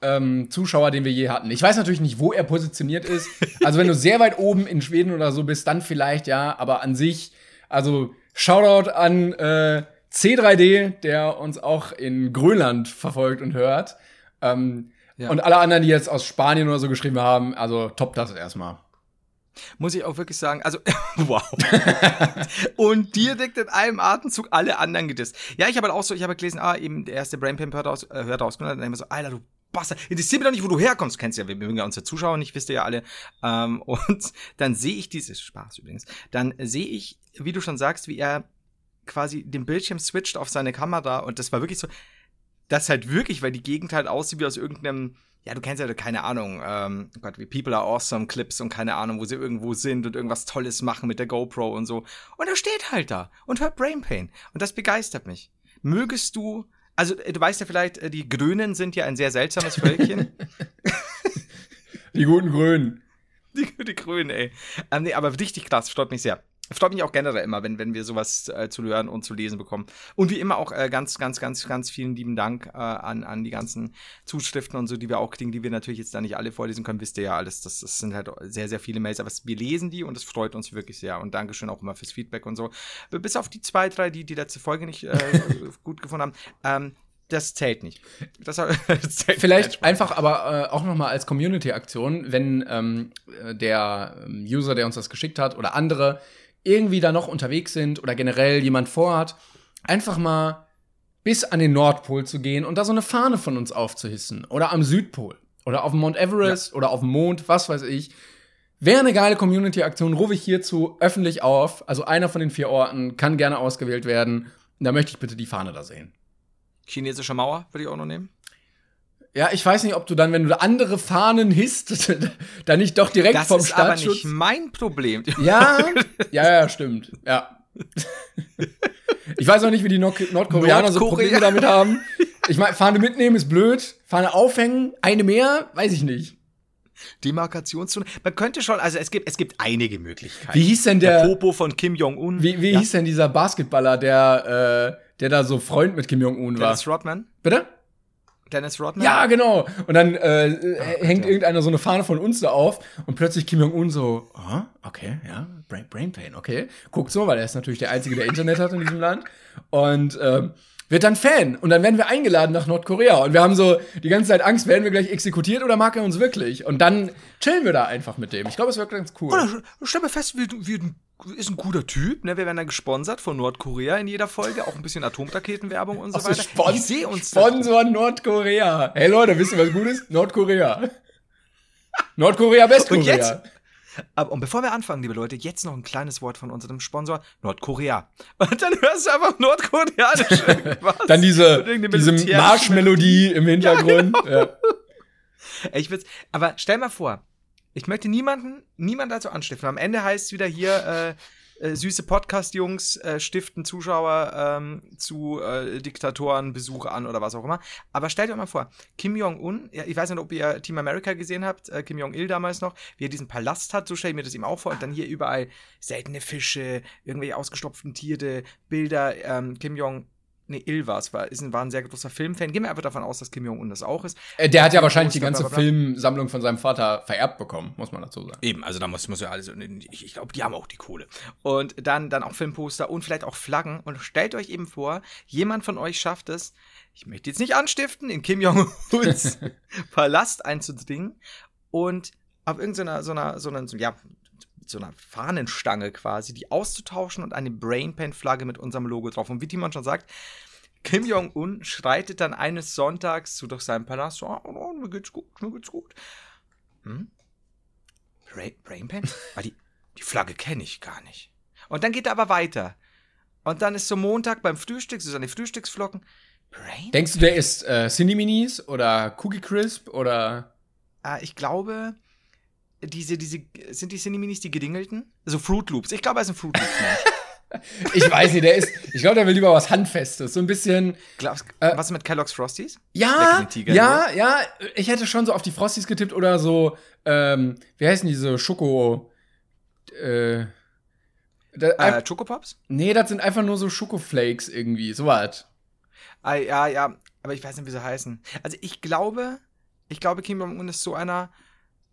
ähm, Zuschauer, den wir je hatten. Ich weiß natürlich nicht, wo er positioniert ist. Also wenn du sehr weit oben in Schweden oder so bist, dann vielleicht ja. Aber an sich, also Shoutout an äh, C3D, der uns auch in Grönland verfolgt und hört. Ähm, Ja. Und alle anderen, die jetzt aus Spanien oder so geschrieben haben, also top das erstmal. Muss ich auch wirklich sagen, also, wow. und direkt in einem Atemzug alle anderen gedisst. Ja, ich habe halt auch so, ich habe halt gelesen, ah, eben der erste Brain Pimp hört aus, äh, hört aus, und dann immer so, Alter, du Bastard, interessiert mich doch nicht, wo du herkommst, kennst ja, wir mögen ja unsere Zuschauer nicht, wisst ihr ja alle. Ähm, und dann sehe ich dieses, Spaß übrigens, dann sehe ich, wie du schon sagst, wie er quasi den Bildschirm switcht auf seine Kamera und das war wirklich so, das halt wirklich, weil die Gegend halt aussieht wie aus irgendeinem, ja, du kennst ja, keine Ahnung, ähm, oh Gott, wie People Are Awesome Clips und keine Ahnung, wo sie irgendwo sind und irgendwas Tolles machen mit der GoPro und so. Und er steht halt da und hört Brain Pain. Und das begeistert mich. Mögest du, also äh, du weißt ja vielleicht, äh, die Grünen sind ja ein sehr seltsames Völkchen. Die guten Grünen. Die, die Grünen, ey. Ähm, nee, aber richtig krass, freut mich sehr. Freut mich auch generell immer, wenn, wenn wir sowas äh, zu hören und zu lesen bekommen. Und wie immer auch äh, ganz, ganz, ganz, ganz vielen lieben Dank äh, an, an die ganzen Zuschriften und so, die wir auch kriegen, die wir natürlich jetzt da nicht alle vorlesen können, wisst ihr ja alles. Das, das sind halt sehr, sehr viele Mails, aber wir lesen die und es freut uns wirklich sehr. Und Dankeschön auch immer fürs Feedback und so. Bis auf die zwei, drei, die die letzte Folge nicht äh, gut gefunden haben. Ähm, das zählt nicht. Das, das zählt Vielleicht einfach aber äh, auch noch mal als Community-Aktion, wenn ähm, äh, der ähm, User, der uns das geschickt hat, oder andere irgendwie da noch unterwegs sind oder generell jemand vorhat, einfach mal bis an den Nordpol zu gehen und da so eine Fahne von uns aufzuhissen. Oder am Südpol. Oder auf dem Mount Everest oder auf dem Mond, was weiß ich. Wäre eine geile Community-Aktion, rufe ich hierzu öffentlich auf. Also einer von den vier Orten kann gerne ausgewählt werden. Da möchte ich bitte die Fahne da sehen. Chinesische Mauer würde ich auch noch nehmen. Ja, ich weiß nicht, ob du dann, wenn du andere Fahnen hisst, dann nicht doch direkt Das vom ist aber Staatsschutz. nicht mein Problem. Ja, ja, ja, stimmt. Ja. Ich weiß auch nicht, wie die Nord Nordkoreaner so. Probleme damit haben. Ich meine, Fahne mitnehmen ist blöd. Fahne aufhängen, eine mehr, weiß ich nicht. Demarkationszone. Man könnte schon, also es gibt, es gibt einige Möglichkeiten. Wie hieß denn der der, Popo von Kim Jong-un. wie, wie ja, hieß denn dieser Basketballer, der, äh, der da so Freund mit Kim Jong-un war? Dennis Rodman? Bitte? Dennis Rodman? Ja, genau. Und dann äh, hängt ja. irgendeiner so eine Fahne von uns da auf und plötzlich Kim Jong-un so, ah, okay, ja, Brain, Brain Pain, okay. Guckt so, weil er ist natürlich der Einzige, der Internet hat in diesem Land. Und ähm, wird dann Fan. Und dann werden wir eingeladen nach Nordkorea. Und wir haben so die ganze Zeit Angst, werden wir gleich exekutiert oder mag er uns wirklich? Und dann chillen wir da einfach mit dem. Ich glaube, es wird ganz cool. Oder stell mal fest, wir, wir, ist ein guter Typ, ne? Wir werden dann gesponsert von Nordkorea in jeder Folge, auch ein bisschen Atomraketenwerbung und so Ach so, weiter. Spon ich sehe uns Sponsor Nordkorea. Hey Leute, wisst ihr, was gut ist? Nordkorea. Nordkorea, Westkorea. Und jetzt? Aber und bevor wir anfangen, liebe Leute, jetzt noch ein kleines Wort von unserem Sponsor Nordkorea. Und dann hörst du einfach nordkoreanisch irgendwas. Dann diese, diese Marschmelodie im Hintergrund. Ja, Ey, Ich will's, aber stell mal vor, ich möchte niemanden, niemand dazu anstiften. Am Ende heißt es wieder hier, äh, äh, süße Podcast-Jungs äh, stiften Zuschauer ähm, zu äh, Diktatoren Besuche an oder was auch immer. Aber stellt euch mal vor, Kim Jong-un, ja, ich weiß nicht, ob ihr Team America gesehen habt, äh, Kim Jong-il damals noch, wie er diesen Palast hat, so stelle ich mir das ihm auch vor. Und dann hier überall seltene Fische, irgendwelche ausgestopften Tiere, Bilder, ähm, Kim Jong Nee, Il war es, war, ist ein, war ein sehr großer Filmfan. Gehen wir einfach davon aus, dass Kim Jong-un das auch ist. Äh, Der hat ja wahrscheinlich die ganze. Filmsammlung von seinem Vater vererbt bekommen, muss man dazu sagen. Eben, also da muss, muss ja alles, ich, ich glaube, die haben auch die Kohle. Und dann, dann auch Filmposter und vielleicht auch Flaggen. Und stellt euch eben vor, jemand von euch schafft es, ich möchte jetzt nicht anstiften, in Kim Jong-uns Palast einzudringen und auf irgendeiner, so einer, so einer, so, ja, so einer Fahnenstange quasi, die auszutauschen und eine Brainpan-Flagge mit unserem Logo drauf. Und wie Timon schon sagt, Kim Jong-un schreitet dann eines Sonntags zu durch seinen Palast, so, oh, oh, mir geht's gut, mir geht's gut. Hm? Bra Brainpan? Weil die, die Flagge kenne ich gar nicht. Und dann geht er aber weiter. Und dann ist so Montag beim Frühstück, so seine Frühstücksflocken. Brain? Denkst du, der ist äh, Cineminis oder Cookie Crisp oder. Ah, ich glaube, diese, diese, sind die Cineminis die gedingelten? Also Fruit Loops. Ich glaube, er ist ein Fruit Loops. Ich weiß nicht, der ist. Ich glaube, der will lieber was Handfestes. So ein bisschen. Glaubst, Äh, was ist mit Kellogg's Frosties? Ja, Tiger, ja, ja. Ich hätte schon so auf die Frosties getippt oder so. Ähm, wie heißen diese Schoko. Äh. Da, Äh, Chocopops? nee, das sind einfach nur so Schokoflakes irgendwie. So was. Ah, ja, ja, aber ich weiß nicht, wie sie heißen. Also ich glaube, ich glaube, Kim Jong-un ist so einer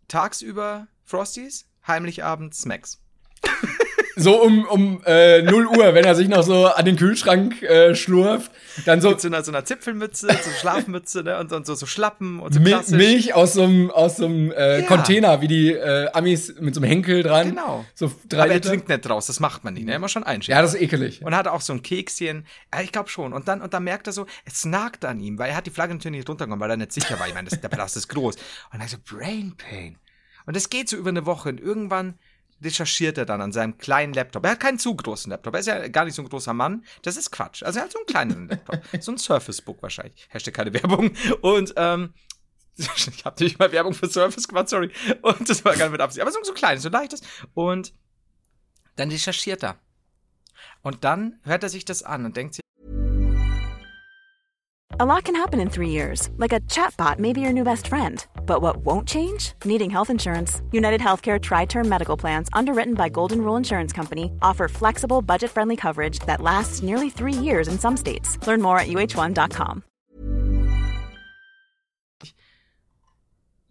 tagsüber Frosties, heimlich abends Smacks. So um, um äh, 0 Uhr, wenn er sich noch so an den Kühlschrank äh, schlurft. Dann so Mit so einer, so einer Zipfelmütze, so einer Schlafmütze, ne? Und, und so, so Schlappen und so Mil klassisch. Milch aus so einem aus so einem, äh, Ja. Container, wie die äh, Amis mit so einem Henkel dran. Genau. So drei Aber er Liter. trinkt nicht draus, das macht man nicht, ne? Immer schon einschenken. Ja, das ist ekelig. Und hat auch so ein Kekschen. Ja, ich glaube schon. Und dann, und dann merkt er so, es nagt an ihm, weil er hat die Flagge natürlich nicht runtergenommen, weil er nicht sicher war. Ich meine, der Palast ist groß. Und er so, Brain Pain. Und das geht so über eine Woche. Und irgendwann recherchiert er dann an seinem kleinen Laptop. Er hat keinen zu großen Laptop. Er ist ja gar nicht so ein großer Mann. Das ist Quatsch. Also er hat so einen kleinen Laptop. So ein Surface Book wahrscheinlich. Hashtag keine Werbung. Und, ähm, ich habe nicht mal Werbung für Surface gemacht, sorry. Und das war gar nicht mit Absicht. Aber so, so kleines, so leichtes. Und dann recherchiert er. Und dann hört er sich das an und denkt sich, A lot can happen in three years, like a chatbot may be your new best friend. But what won't change? Needing health insurance. United Healthcare Tri Term Medical Plans, underwritten by Golden Rule Insurance Company, offer flexible, budget friendly coverage that lasts nearly three years in some states. Learn more at uh1.com.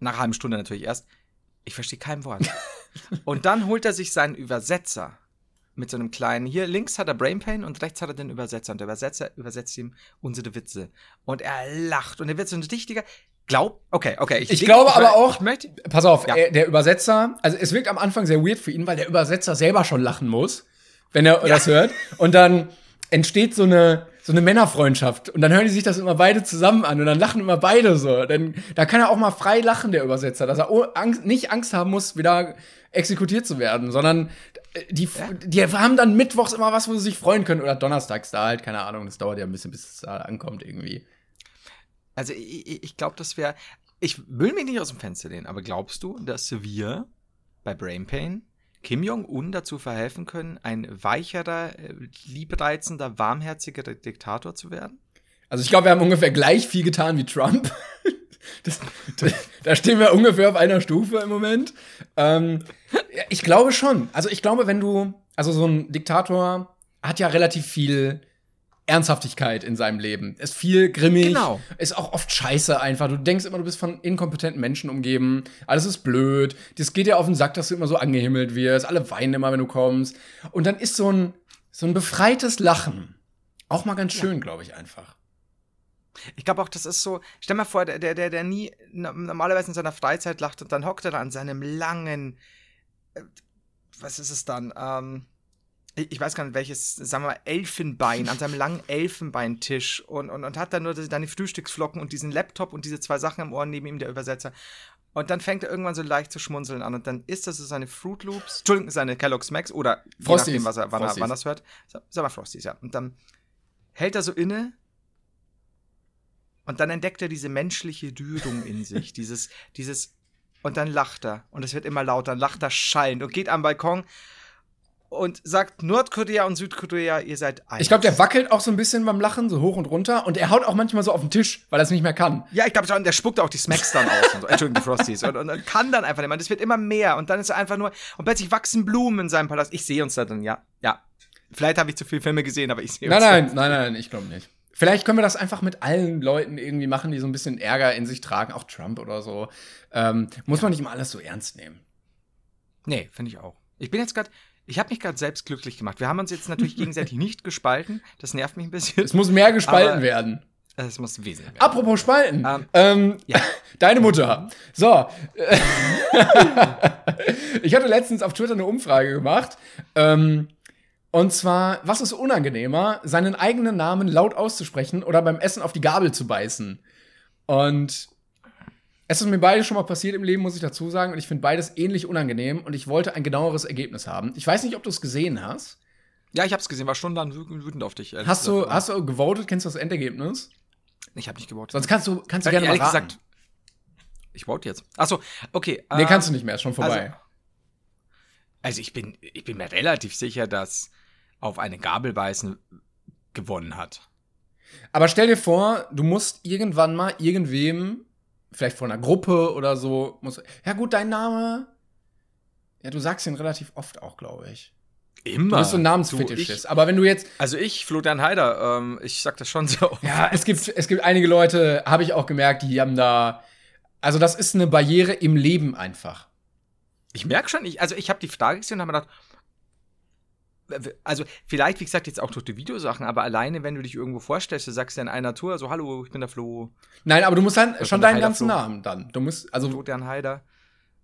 nach halben Stunde natürlich erst, ich verstehe kein Wort. und dann holt er sich seinen Übersetzer mit so einem kleinen, hier links hat er Brainpain und rechts hat er den Übersetzer und der Übersetzer übersetzt ihm unsere Witze. Und er lacht und er wird so ein richtiger, glaub, okay, okay. Ich glaube aber auch- ich möchte, Pass auf, Ja. er, der Übersetzer, also es wirkt am Anfang sehr weird für ihn, weil der Übersetzer selber schon lachen muss, wenn er das hört. Und dann entsteht so eine, so eine Männerfreundschaft. Und dann hören die sich das immer beide zusammen an und dann lachen immer beide so. Denn da kann er auch mal frei lachen, der Übersetzer, dass er Angst, nicht Angst haben muss, wieder exekutiert zu werden, sondern die, ja. die haben dann mittwochs immer was, wo sie sich freuen können. Oder donnerstags da halt, keine Ahnung. Das dauert ja ein bisschen, bis es da ankommt irgendwie. Also ich, ich glaube, dass wir. Ich will mich nicht aus dem Fenster lehnen, aber glaubst du, dass wir bei Brain Pain Kim Jong-un dazu verhelfen können, ein weicherer, äh, liebreizender, warmherziger Diktator zu werden? Also ich glaube, wir haben ungefähr gleich viel getan wie Trump. Das, das, da stehen wir ungefähr auf einer Stufe im Moment. Ähm, ich glaube schon. Also ich glaube, wenn du, also so ein Diktator hat ja relativ viel Ernsthaftigkeit in seinem Leben. Ist viel grimmig, genau. ist auch oft scheiße einfach. Du denkst immer, du bist von inkompetenten Menschen umgeben. Alles ist blöd. Das geht dir auf den Sack, dass du immer so angehimmelt wirst. Alle weinen immer, wenn du kommst. Und dann ist so ein, so ein befreites Lachen auch mal ganz schön, ja. glaube ich, einfach. Ich glaube auch, das ist so, stell mal vor, der, der, der nie normalerweise in seiner Freizeit lacht und dann hockt er da an seinem langen, äh, was ist es dann? Ähm, ich weiß gar nicht welches, sagen wir mal, Elfenbein, an seinem langen Elfenbeintisch und, und, und hat dann nur seine Frühstücksflocken und diesen Laptop und diese zwei Sachen im Ohr neben ihm, der Übersetzer. Und dann fängt er irgendwann so leicht zu schmunzeln an und dann ist das so seine Fruit Loops, Entschuldigung, seine Kellogg's Max oder Frosties. je nachdem, was er, wann, er, wann das hört. Sag mal Frosties, ja. Und dann hält er so inne und dann entdeckt er diese menschliche Dürung in sich, dieses, dieses, und dann lacht er. Und es wird immer lauter, lacht er schallend und geht am Balkon und sagt Nordkorea und Südkorea, ihr seid eins. Ich glaube, der wackelt auch so ein bisschen beim Lachen, so hoch und runter. Und er haut auch manchmal so auf den Tisch, weil er es nicht mehr kann. Ja, ich glaube schon, der spuckt auch die Smacks dann aus. Und so. Entschuldigung, die Frosties. Und, und, und, kann dann einfach nicht mehr. Das wird immer mehr. Und dann ist er einfach nur. Und plötzlich wachsen Blumen in seinem Palast. Ich sehe uns da dann, ja. Ja. Vielleicht habe ich zu viele Filme gesehen, aber ich sehe uns Nein, nein, nein, nein, ich glaube nicht. Vielleicht können wir das einfach mit allen Leuten irgendwie machen, die so ein bisschen Ärger in sich tragen, auch Trump oder so. Ähm, muss man nicht immer alles so ernst nehmen. Nee, finde ich auch. Ich bin jetzt gerade, ich habe mich gerade selbst glücklich gemacht. Wir haben uns jetzt natürlich gegenseitig nicht gespalten. Das nervt mich ein bisschen. Es muss mehr gespalten werden. Es muss wesentlich mehr. Apropos Spalten. Ähm, ähm, ja. Deine Mutter. So. ich hatte letztens auf Twitter eine Umfrage gemacht. Ähm, und zwar, was ist unangenehmer, seinen eigenen Namen laut auszusprechen oder beim Essen auf die Gabel zu beißen? Und es ist mir beides schon mal passiert im Leben, muss ich dazu sagen. Und ich finde beides ähnlich unangenehm und ich wollte ein genaueres Ergebnis haben. Ich weiß nicht, ob du es gesehen hast. Ja, ich habe es gesehen, war stundenlang wütend auf dich. Hast du, hast du gewotet? Kennst du das Endergebnis? Ich habe nicht gewotet. Sonst kannst du, kannst du gerne mal raten. gesagt. Ich vote jetzt. Achso, okay. Nee, äh, kannst du nicht mehr, ist schon vorbei. Also, also ich bin, ich bin mir relativ sicher, dass auf eine Gabel beißen gewonnen hat. Aber stell dir vor, du musst irgendwann mal irgendwem, vielleicht von einer Gruppe oder so, muss, ja gut, dein Name, ja, du sagst ihn relativ oft auch, glaube ich. Immer. Du bist so ein Namensfetischist. Aber wenn du jetzt. Also ich, Florian Heider, ähm, ich sag das schon sehr oft. Ja, es gibt, es gibt einige Leute, habe ich auch gemerkt, die haben da. Also das ist eine Barriere im Leben einfach. Ich merke schon, ich, also ich habe die Frage gesehen und habe mir gedacht, also vielleicht, wie gesagt, jetzt auch durch die Videosachen, aber alleine, wenn du dich irgendwo vorstellst, du sagst ja in einer Tour so, hallo, ich bin der Flo. Nein, aber du musst dann schon deinen ganzen Flo. Namen dann. Du musst, also. Florian Heider.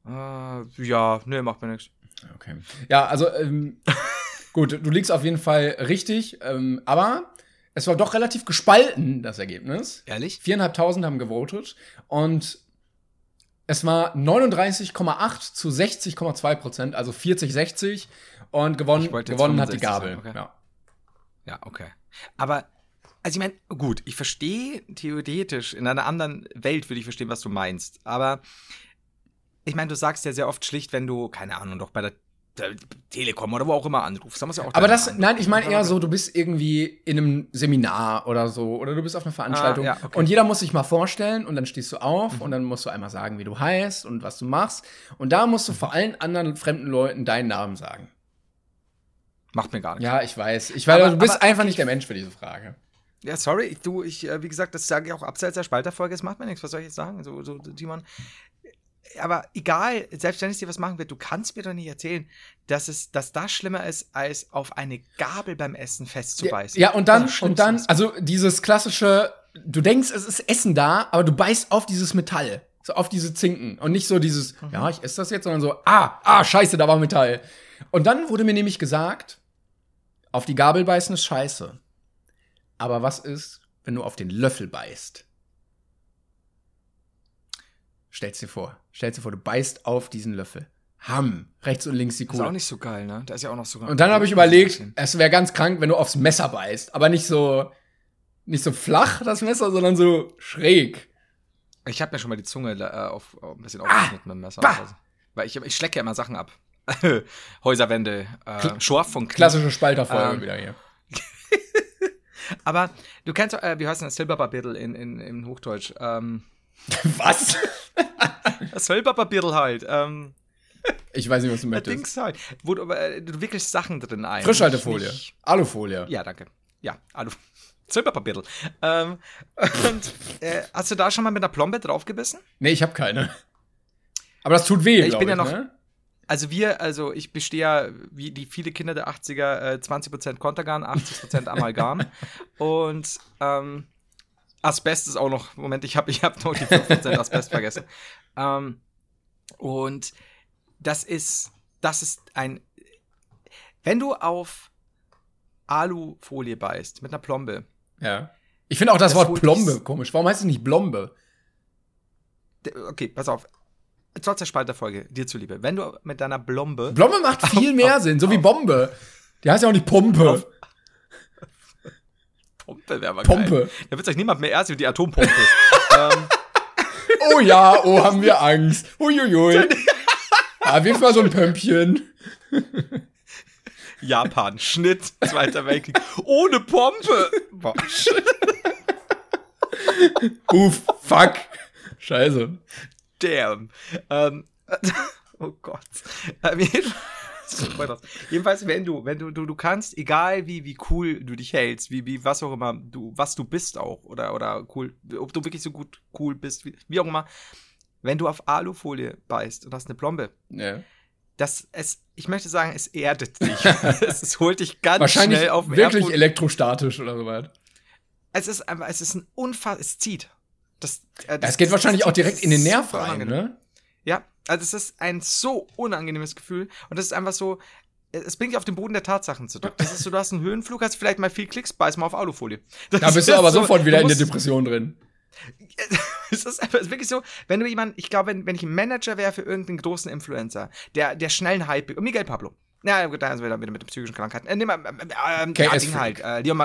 Uh, ja, ne, macht mir nichts. Okay. Ja, also, ähm, gut, du liegst auf jeden Fall richtig, ähm, aber es war doch relativ gespalten, das Ergebnis. Ehrlich? Viereinhalbtausend haben gewotet und es war 39,8 zu 60,2 Prozent, also 40-60. Und gewonnen, gewonnen hat die Gabel. Sagen, okay. Ja. ja, okay. Aber, also ich meine, gut, ich verstehe theoretisch, in einer anderen Welt würde ich verstehen, was du meinst. Aber ich meine, du sagst ja sehr oft schlicht, wenn du, keine Ahnung, doch bei der Telekom oder wo auch immer anrufst. Ja auch aber das, nein, ich meine eher so, du bist irgendwie in einem Seminar oder so oder du bist auf einer Veranstaltung ah, ja, okay. und jeder muss sich mal vorstellen und dann stehst du auf mhm. und dann musst du einmal sagen, wie du heißt und was du machst und da musst du vor allen anderen fremden Leuten deinen Namen sagen. Macht mir gar nichts. Ja, ich weiß. Ich weiß, aber, du bist aber, einfach nicht der Mensch für diese Frage. Ja, sorry, du, ich, äh, wie gesagt, das sage ich auch abseits der Spalterfolge, es macht mir nichts, was soll ich jetzt sagen? So, so, Timon, aber egal, selbst wenn es dir was machen wird, du kannst mir doch nicht erzählen, dass es, dass das schlimmer ist, als auf eine Gabel beim Essen festzubeißen. Ja, ja und dann, und dann, also dieses klassische, du denkst, es ist Essen da, aber du beißt auf dieses Metall. So auf diese Zinken. Und nicht so dieses, mhm. ja, ich esse das jetzt, sondern so, ah, ah, scheiße, da war Metall. Und dann wurde mir nämlich gesagt, auf die Gabel beißen ist scheiße. Aber was ist, wenn du auf den Löffel beißt? Stell's dir vor. Stell's dir vor, du beißt auf diesen Löffel. Hamm. Rechts und links die Das ist Kohle. auch nicht so geil, ne? Da ist ja auch noch sogar. Und dann habe ich überlegt, es wäre ganz krank, wenn du aufs Messer beißt. Aber nicht so, nicht so flach, das Messer, sondern so schräg. Ich habe mir schon mal die Zunge äh, auf, auf ein bisschen Ah! aufgeschnitten mit dem Messer. Bah! Also, weil ich, ich schlecke ja immer Sachen ab. Häuserwände, äh, Schorf von Knie. Klassische Spalterfolge Ähm, wieder hier. Aber du kennst, äh, wie heißt denn das Silberpapierdl in, in, in Hochdeutsch? Ähm, Was? das Silberpapierdl halt. Ähm, Ich weiß nicht, was du das möchtest. Dings halt. Wo du, äh, du wickelst Sachen drin ein. Frischhaltefolie. Nicht- Alufolie. Ja, danke. Ja, Alu. Silberpapierdl. Ähm, und äh, hast du da schon mal mit einer Plombe draufgebissen? Nee, ich habe keine. Aber das tut weh, Ich bin ja noch- Ne? Also wir, also ich bestehe ja, wie die viele Kinder der 80er, äh, 20% Kontergan, 80% Amalgam. und ähm, Asbest ist auch noch, Moment, ich habe ich hab noch die 5% Asbest vergessen. Ähm, und das ist, das ist ein, wenn du auf Alufolie beißt, mit einer Plombe, Ja. Ich finde auch das, Das Wort Plombe komisch. Warum heißt es nicht Blombe? okay, pass auf, trotz der Spalterfolge, dir zuliebe, wenn du mit deiner Blombe, Blombe macht viel mehr Sinn, so wie Bombe. Die heißt ja auch nicht Pumpe. Auf- Pumpe wäre mal geil. Pumpe. Da wird euch niemand mehr erst über die Atompumpe. ähm, Oh ja, oh, haben wir Angst. Uiuiui. Ah, wirf mal so ein Pömpchen. Japan, Schnitt, Zweiter Weltkrieg. Ohne Pompe. Boah. Uff, fuck. Scheiße. Damn. Ähm, oh Gott. Ähm, jeden- Jedenfalls, wenn du, wenn du, du, du kannst, egal wie, wie cool du dich hältst, wie, wie, was auch immer, du, was du bist auch, oder, oder cool, ob du wirklich so gut cool bist, wie, wie auch immer, wenn du auf Alufolie beißt und hast eine Plombe, Ja. das, es, ich möchte sagen, es erdet dich. es, es holt dich ganz Wahrscheinlich schnell auf den wirklich Erdboden. elektrostatisch oder so was. Es ist einfach, es ist ein Unfall, es zieht. Das, äh, Es geht wahrscheinlich auch direkt in den Nerv rein, unangenehm. ne? Ja, also es ist ein so unangenehmes Gefühl und das ist einfach so, äh, es bringt dich auf den Boden der Tatsachen zurück. Das ist so, du hast einen Höhenflug, hast vielleicht mal viel Klicks, beiß mal auf Alufolie. Das Da bist du aber so, sofort wieder in der Depression drin. es ist einfach es ist wirklich so, wenn du jemand, ich glaube, wenn, wenn ich ein Manager wäre für irgendeinen großen Influencer, der, der schnellen Hype, Miguel Pablo. Ja, gut, da sind wir dann wieder mit den psychischen Krankheiten. Äh, mal, ähm, ähm, ja, KS halt, äh, Leon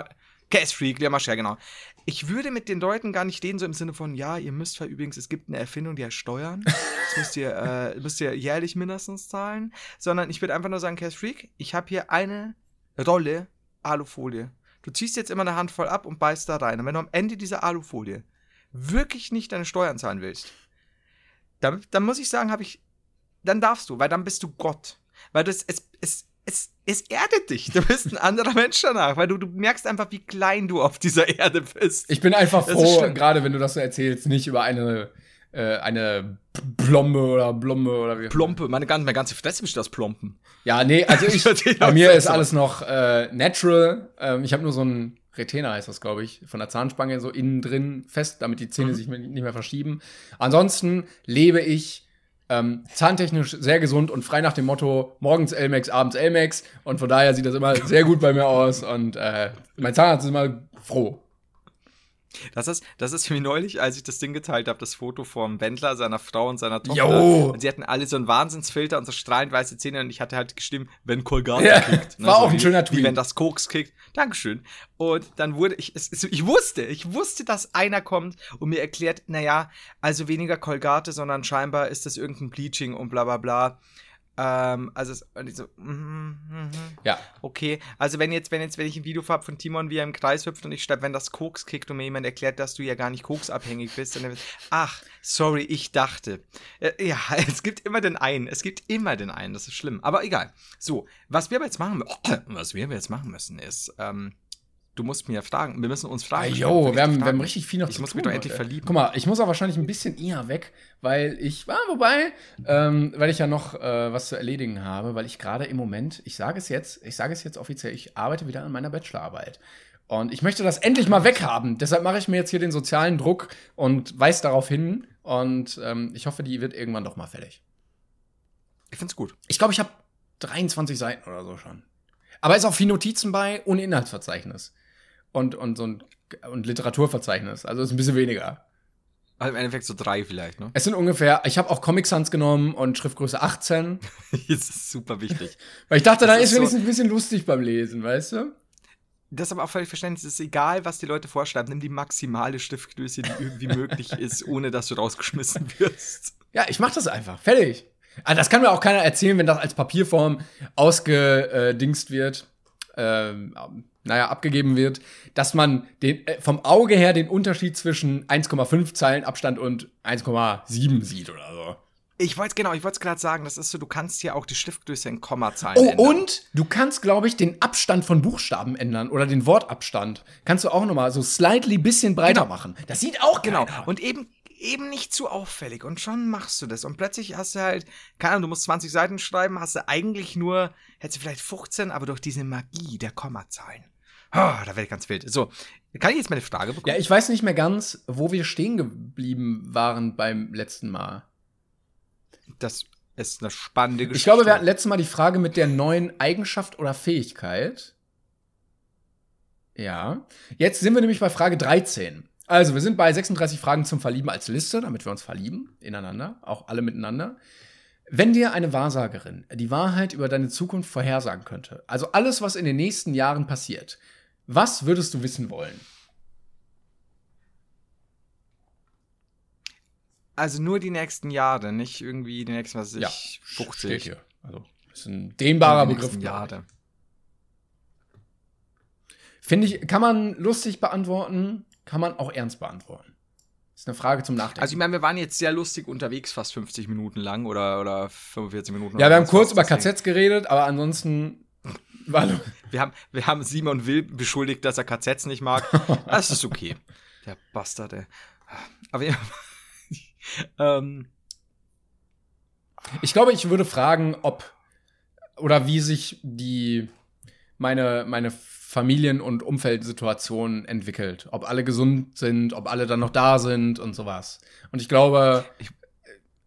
Ma KS Freak, Leon Mascher, genau. Ich würde mit den Leuten gar nicht reden, so im Sinne von, ja, ihr müsst zwar übrigens, es gibt eine Erfindung, die heißt Steuern. Das müsst ihr, äh, müsst ihr jährlich mindestens zahlen. Sondern ich würde einfach nur sagen, KS Freak, ich habe hier eine Rolle Alufolie. Du ziehst jetzt immer eine Handvoll ab und beißt da rein. Und wenn du am Ende dieser Alufolie wirklich nicht deine Steuern zahlen willst, dann, dann muss ich sagen, habe ich, dann darfst du, weil dann bist du Gott. Weil das, es, es, es, es erdet dich. Du bist ein anderer Mensch danach, weil du, du merkst einfach, wie klein du auf dieser Erde bist. Ich bin einfach Das froh, gerade wenn du das so erzählst, nicht über eine, äh, eine Plombe oder Blombe oder wie. Plompe, meine ganze, meine ganze Fresse besteht aus Plompen. Ja, nee, also ich, bei mir ist alles noch äh, natural. Ähm, ich habe nur so ein Retainer, heißt das, glaube ich, von der Zahnspange so innen drin fest, damit die Zähne Mhm. sich nicht mehr verschieben. Ansonsten lebe ich ähm, zahntechnisch sehr gesund und frei nach dem Motto, morgens Elmex, abends Elmex. Und von daher sieht das immer sehr gut bei mir aus. Und äh, mein Zahnarzt ist immer froh. Das ist, das ist wie neulich, als ich das Ding geteilt habe, das Foto vom Wendler, seiner Frau und seiner Tochter. Jo. Und sie hatten alle so einen Wahnsinnsfilter und so strahlend weiße Zähne und ich hatte halt gestimmt, wenn Kolgate Ja, kickt. war auch ein wie, schöner Tweet. Wie wenn das Koks kickt. Dankeschön. Und dann wurde ich, es, es, ich wusste, ich wusste, dass einer kommt und mir erklärt, naja, also weniger Kolgate, sondern scheinbar ist das irgendein Bleaching und bla bla bla. Ähm, also, es, und ich so, mhm, mhm. Ja. Okay, also wenn jetzt, wenn jetzt, wenn ich ein Video habe von Timon, wie er im Kreis hüpft und ich schreibe, wenn das Koks kickt und mir jemand erklärt, dass du ja gar nicht koksabhängig bist, dann wird, ach, sorry, ich dachte. Äh, ja, es gibt immer den einen, es gibt immer den einen, das ist schlimm, aber egal. So, was wir aber jetzt machen, was wir aber jetzt machen müssen ist, ähm, du musst mir fragen, wir müssen uns Ah, fragen. jo, stellen, wir haben, richtig wir haben richtig viel noch Ich zu muss tun. mich doch endlich verlieben. Guck mal, ich muss auch wahrscheinlich ein bisschen eher weg, weil ich, ah, wobei, ähm, weil ich ja noch äh, was zu erledigen habe, weil ich gerade im Moment, ich sage es jetzt, ich sage es jetzt offiziell, ich arbeite wieder an meiner Bachelorarbeit. Und ich möchte das endlich mal weghaben. Deshalb mache ich mir jetzt hier den sozialen Druck und weise darauf hin. Und ähm, ich hoffe, die wird irgendwann doch mal fertig. Ich find's gut. Ich glaube, ich habe 23 Seiten oder so schon. Aber ist auch viel Notizen bei, ohne Inhaltsverzeichnis. Und, und so ein und Literaturverzeichnis. Also ist ein bisschen weniger. Also im Endeffekt so drei vielleicht, ne? Es sind ungefähr, ich habe auch Comic Sans genommen und Schriftgröße 18. das ist super wichtig. Weil ich dachte, dann ist ist wenigstens so- ein bisschen lustig beim Lesen, weißt du? Das ist aber auch völlig verständlich. Es ist egal, was die Leute vorschreiben. Nimm die maximale Stiftgröße, die irgendwie möglich ist, ohne dass du rausgeschmissen wirst. Ja, ich mach das einfach. Fertig. Ah, das kann mir auch keiner erzählen, wenn das als Papierform ausgedingst wird. Ähm, naja, abgegeben wird, dass man den, äh, vom Auge her den Unterschied zwischen 1,5 Zeilen Abstand und 1,7 sieht oder so. Ich wollte genau, ich wollte es gerade sagen, das ist so, du kannst hier auch die Stiftgröße in Kommazahlen Oh, ändern. und du kannst, glaube ich, den Abstand von Buchstaben ändern oder den Wortabstand. Kannst du auch noch mal so slightly bisschen breiter Genau. machen. Das sieht auch Genau. keiner. Und eben, eben nicht zu auffällig. Und schon machst du das. Und plötzlich hast du halt, keine Ahnung, du musst 20 Seiten schreiben, hast du eigentlich nur, hättest du vielleicht 15, aber durch diese Magie der Kommazahlen. Oh, da werde ich ganz wild. So, kann ich jetzt meine Frage bekommen? Ja, ich weiß nicht mehr ganz, wo wir stehen geblieben waren beim letzten Mal. das ist eine spannende Geschichte. Ich glaube, wir hatten letztes Mal die Frage mit der neuen Eigenschaft oder Fähigkeit. Ja. Jetzt sind wir nämlich bei Frage 13. Also, wir sind bei 36 Fragen zum Verlieben als Liste, damit wir uns verlieben ineinander, auch alle miteinander. Wenn dir eine Wahrsagerin die Wahrheit über deine Zukunft vorhersagen könnte, also alles, was in den nächsten Jahren passiert, was würdest du wissen wollen? Also nur die nächsten Jahre, nicht irgendwie die nächsten, was Ja, ich, 50. Steht hier. Also, ist ein dehnbarer Begriff. Jahre. Finde ich, kann man lustig beantworten, kann man auch ernst beantworten. Ist eine Frage zum Nachdenken. Also ich meine, wir waren jetzt sehr lustig unterwegs, fast 50 Minuten lang oder, oder 45 Minuten. ja, wir haben kurz über KZs geredet, aber ansonsten war Wir haben, wir haben Simon Will beschuldigt, dass er KZs nicht mag. Das ist okay. Der Bastard, ey. Aber ja. ähm, Ich glaube, ich würde fragen, ob oder wie sich die meine meine Familien- und Umfeldsituation entwickelt, ob alle gesund sind, ob alle dann noch da sind und sowas. Und ich glaube, Ich-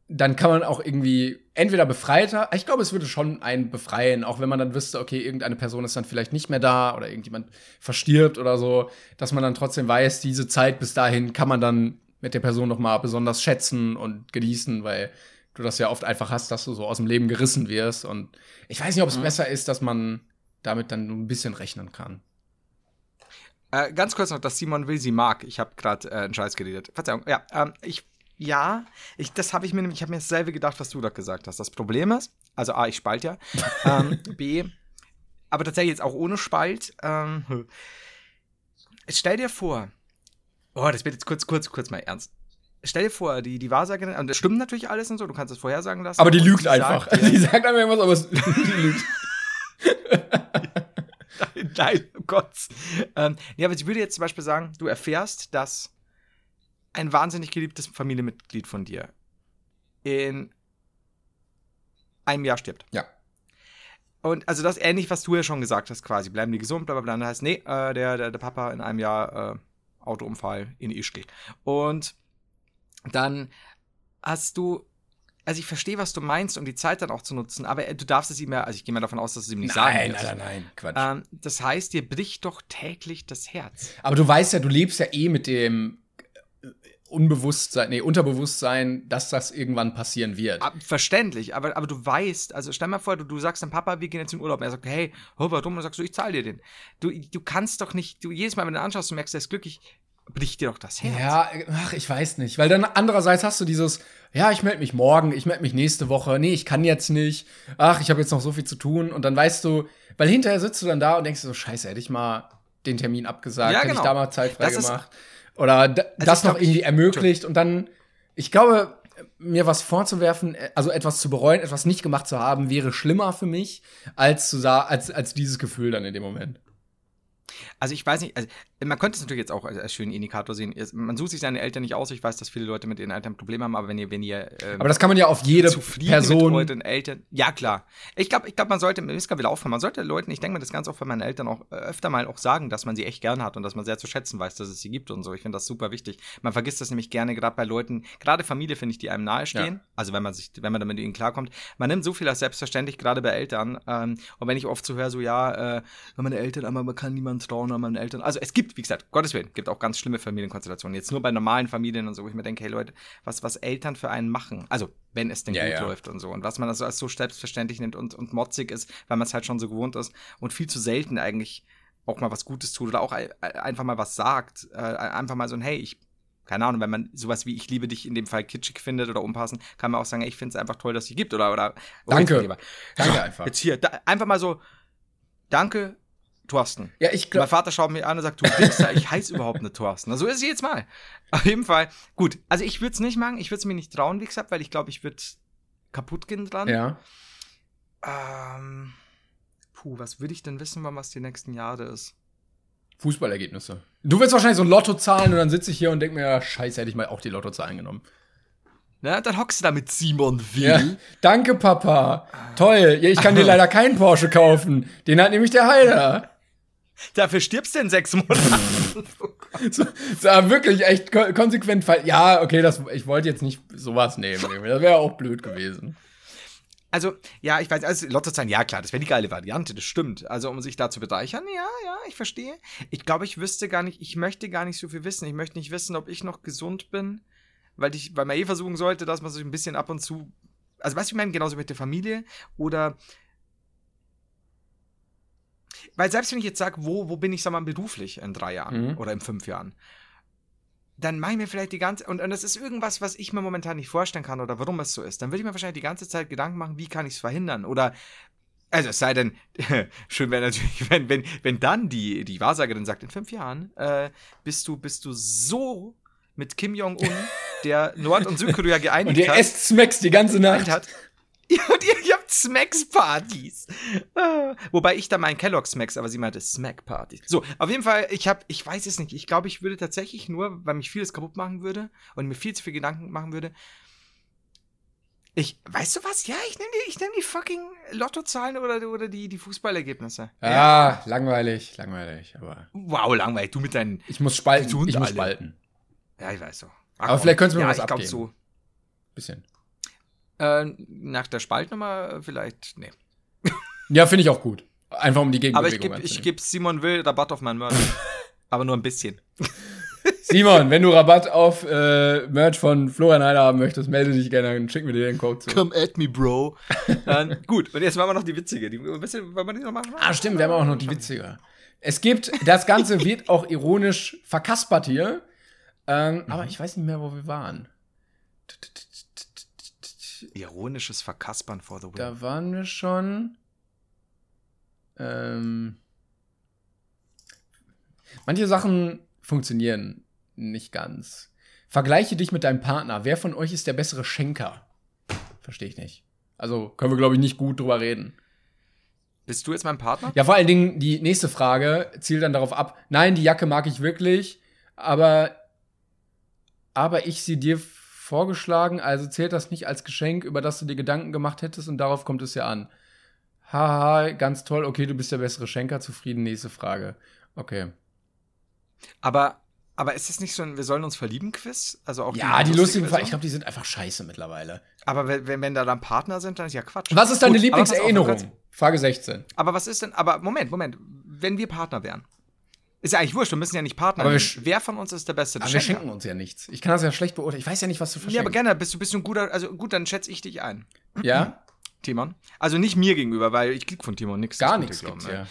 dann kann man auch irgendwie entweder befreiter, ich glaube, es würde schon einen befreien, auch wenn man dann wüsste, okay, irgendeine Person ist dann vielleicht nicht mehr da oder irgendjemand verstirbt oder so, dass man dann trotzdem weiß, diese Zeit bis dahin kann man dann mit der Person noch mal besonders schätzen und genießen, weil du das ja oft einfach hast, dass du so aus dem Leben gerissen wirst. Und ich weiß nicht, ob es Mhm. besser ist, dass man damit dann ein bisschen rechnen kann. äh, ganz kurz noch, dass Simon Will sie mag. Ich habe gerade äh, einen Scheiß geredet. Verzeihung. Ja, ähm, ich, ja, ich, das habe ich mir nämlich, ich habe mir dasselbe gedacht, was du da gesagt hast. Das Problem ist, also A, ich spalt ja. ähm, B, aber tatsächlich jetzt auch ohne Spalt. Ähm, stell dir vor, oh, das wird jetzt kurz, kurz, kurz mal ernst. Stell dir vor, die, die Wahrsagerin, und das stimmt natürlich alles und so, du kannst es vorhersagen lassen. Aber die lügt sie einfach. sagt die sagt einfach irgendwas, aber es, die lügt. Nein, oh Gott. Ähm, ja, aber sie würde jetzt zum Beispiel sagen, du erfährst, dass ein wahnsinnig geliebtes Familienmitglied von dir in einem Jahr stirbt. Ja. Und also das ähnlich, was du ja schon gesagt hast, quasi. Bleiben die gesund, bla bla dann heißt, nee, äh, der, der, der Papa in einem Jahr äh, Autounfall in Ischgl. Und dann hast du, also ich verstehe, was du meinst, um die Zeit dann auch zu nutzen, aber äh, du darfst es ihm ja, also ich gehe mal davon aus, dass du es ihm nicht sagen Nein, wirst. nein, nein, nein, Quatsch. Ähm, das heißt, dir bricht doch täglich das Herz. Aber du weißt ja, du lebst ja eh mit dem Unbewusstsein, nee, Unterbewusstsein, dass das irgendwann passieren wird. Ab, verständlich, aber, aber du weißt, also stell mal vor, du, du sagst deinem Papa, wir gehen jetzt in Urlaub. Und er sagt, hey, oh, warum? Und sagst du, ich zahle dir den. Du, du kannst doch nicht, du jedes Mal, wenn du ihn anschaust, du merkst, er ist glücklich, bricht dir doch das Herz. Ja, ach, ich weiß nicht. Weil dann andererseits hast du dieses, ja, ich melde mich morgen, ich melde mich nächste Woche, nee, ich kann jetzt nicht, ach, ich habe jetzt noch so viel zu tun. Und dann weißt du, weil hinterher sitzt du dann da und denkst so, scheiße, hätte ich mal den Termin abgesagt, Ja, hätte genau. ich da mal Zeit frei Das ist- gemacht. Oder d- das ich noch ich- irgendwie ermöglicht. Und dann, ich glaube, mir was vorzuwerfen, äh, also etwas zu bereuen, etwas nicht gemacht zu haben, wäre schlimmer für mich, als, zu als, als dieses Gefühl dann in dem Moment. Also ich weiß nicht, also man könnte es natürlich jetzt auch als, schönen Indikator sehen. Man sucht sich seine Eltern nicht aus. Ich weiß, dass viele Leute mit ihren Eltern Probleme haben, aber wenn ihr, wenn ihr ähm, Aber das kann man ja auf jede Person. euren Eltern. Ja, klar. Ich glaube, ich glaub, man sollte, gerade wieder aufhören, man sollte Leuten, ich denke mir das ganz oft bei meinen Eltern auch äh, öfter mal auch sagen, dass man sie echt gern hat und dass man sehr zu schätzen weiß, dass es sie gibt und so. Ich finde das super wichtig. Man vergisst das nämlich gerne, gerade bei Leuten, gerade Familie finde ich, die einem nahestehen. Ja. Also wenn man sich, wenn man damit mit ihnen klarkommt. Man nimmt so viel als selbstverständlich, gerade bei Eltern. Ähm, und wenn ich oft so höre, so ja, äh, meine Eltern, aber man kann niemandem Trauen an meinen Eltern. Also es gibt, wie gesagt, Gottes Willen, gibt auch ganz schlimme Familienkonstellationen. Jetzt nur bei normalen Familien und so, wo ich mir denke, hey Leute, was, was Eltern für einen machen. Also, wenn es denn Ja, gut ja. läuft und so. Und was man also als so selbstverständlich nimmt und, und motzig ist, weil man es halt schon so gewohnt ist und viel zu selten eigentlich auch mal was Gutes tut oder auch ein- einfach mal was sagt. Äh, einfach mal so ein, hey, ich, keine Ahnung, wenn man sowas wie ich liebe dich in dem Fall kitschig findet oder unpassend, kann man auch sagen, ich finde es einfach toll, dass es die gibt oder, oder Danke. Danke einfach. Jetzt hier, da, einfach mal so, danke, Thorsten. Ja, ich Mein glaube. Vater schaut mich an und sagt, du Wichser, ich heiße überhaupt nicht Thorsten. Also so ist es jetzt mal. Auf jeden Fall, gut. Also ich würde es nicht machen, ich würde es mir nicht trauen, wie gesagt, weil ich glaube, ich würde kaputt gehen dran. Ja. Ähm, puh, was würde ich denn wissen, wann was die nächsten Jahre ist? Fußballergebnisse. Du willst wahrscheinlich so ein Lotto zahlen und dann sitze ich hier und denke mir, ja, scheiße, hätte ich mal auch die Lottozahlen genommen. Na, dann hockst du da mit Simon Will. Ja. Danke, Papa. Toll. Ja, ich kann dir leider keinen Porsche kaufen. Den hat nämlich der Heider. Dafür stirbst du in sechs Monaten. So, so wirklich echt ko konsequent. fall- Ja, okay, das, ich wollte jetzt nicht sowas nehmen. Das wäre auch blöd gewesen. Also, ja, ich weiß, also Lottozahlen, ja klar, das wäre die geile Variante, das stimmt. Also, um sich da zu bereichern, ja, ja, ich verstehe. Ich glaube, ich wüsste gar nicht, ich möchte gar nicht so viel wissen. Ich möchte nicht wissen, ob ich noch gesund bin, weil, ich, weil man eh versuchen sollte, dass man sich ein bisschen ab und zu, also weißt du, ich meine, genauso mit der Familie oder, weil selbst wenn ich jetzt sage, wo, wo bin ich, sag mal, beruflich in drei Jahren Mhm. oder in fünf Jahren, dann mache ich mir vielleicht die ganze, und, und das ist irgendwas, was ich mir momentan nicht vorstellen kann oder warum es so ist, dann würde ich mir wahrscheinlich die ganze Zeit Gedanken machen, wie kann ich es verhindern oder, also es sei denn, schön wäre natürlich, wenn, wenn, wenn dann die, die Wahrsagerin sagt, in fünf Jahren äh, bist du, bist du so mit Kim Jong-un, der Nord- und Südkorea geeinigt Und ihr hat, esst Smacks die ganze Nacht. hat. Ja, und ihr, habt Smacks-Partys. Ah, Wobei ich da meinen Kellogg Smacks, aber sie meinte Smack-Partys. So, auf jeden Fall, ich habe, ich weiß es nicht. Ich glaube, ich würde tatsächlich nur, weil mich vieles kaputt machen würde und mir viel zu viel Gedanken machen würde. Ich, weißt du was? Ja, ich nehme die, ich nehm die fucking Lottozahlen oder, oder die, die Fußballergebnisse. Ja, langweilig, langweilig. Aber Wow, langweilig. Du mit deinen. ich muss spalten. Ich muss alle. spalten. Ja, ich weiß so. Aber vielleicht könntest du mir ja, was ich abgeben. so. Bisschen. Äh, nach der Spaltnummer vielleicht, nee. Ja, finde ich auch gut. Einfach um die Aber ich Gegenbewegung gebe ich anzunehmen. geb Simon Will Rabatt auf meinen Merch. Aber nur ein bisschen. Simon, wenn du Rabatt auf äh, Merch von Florian Heider haben möchtest, melde dich gerne, dann schick mir dir den Code zu. Come at me, bro. ähm, gut, und jetzt machen wir noch die witzige. Die, ein bisschen, wollen wir die noch machen? Ah, stimmt, wir haben auch noch die witzige. Es gibt, das Ganze wird auch ironisch verkaspert hier. Ähm, Aber ich weiß nicht mehr, wo wir waren. Ironisches Verkaspern for the win. Da waren wir schon. Ähm, manche Sachen funktionieren nicht ganz. Vergleiche dich mit deinem Partner. Wer von euch ist der bessere Schenker? Verstehe ich nicht. Also können wir, glaube ich, nicht gut drüber reden. Bist du jetzt mein Partner? Ja, vor allen Dingen die nächste Frage zielt dann darauf ab. Nein, die Jacke mag ich wirklich, aber, aber ich sie dir vorgeschlagen, also zählt das nicht als Geschenk, über das du dir Gedanken gemacht hättest und darauf kommt es ja an. Haha, ganz toll, okay, du bist der bessere Schenker, zufrieden, nächste Frage. Okay. Aber, aber ist das nicht so ein Wir sollen uns verlieben Quiz? Also auch Ja, die lustigen Fragen, ich glaube, die sind einfach scheiße mittlerweile. Aber wenn, wenn, da dann Partner sind, dann ist ja Quatsch. Was ist deine Gut, Lieblingserinnerung? Frage 16. Aber was ist denn, aber Moment, Moment. Wenn wir Partner wären. Ist ja eigentlich wurscht, wir müssen ja nicht Partner Aber. Wer von uns ist der beste Aber wir schenken uns ja nichts. Ich kann das ja schlecht beurteilen. Ich weiß ja nicht, was du Ja, verschenkst. aber gerne, bist du, bist du ein guter, also gut, dann schätze ich dich ein. Ja? Timon. Also nicht mir gegenüber, weil ich krieg von Timon nichts. Gar nichts gibt's ihr ja.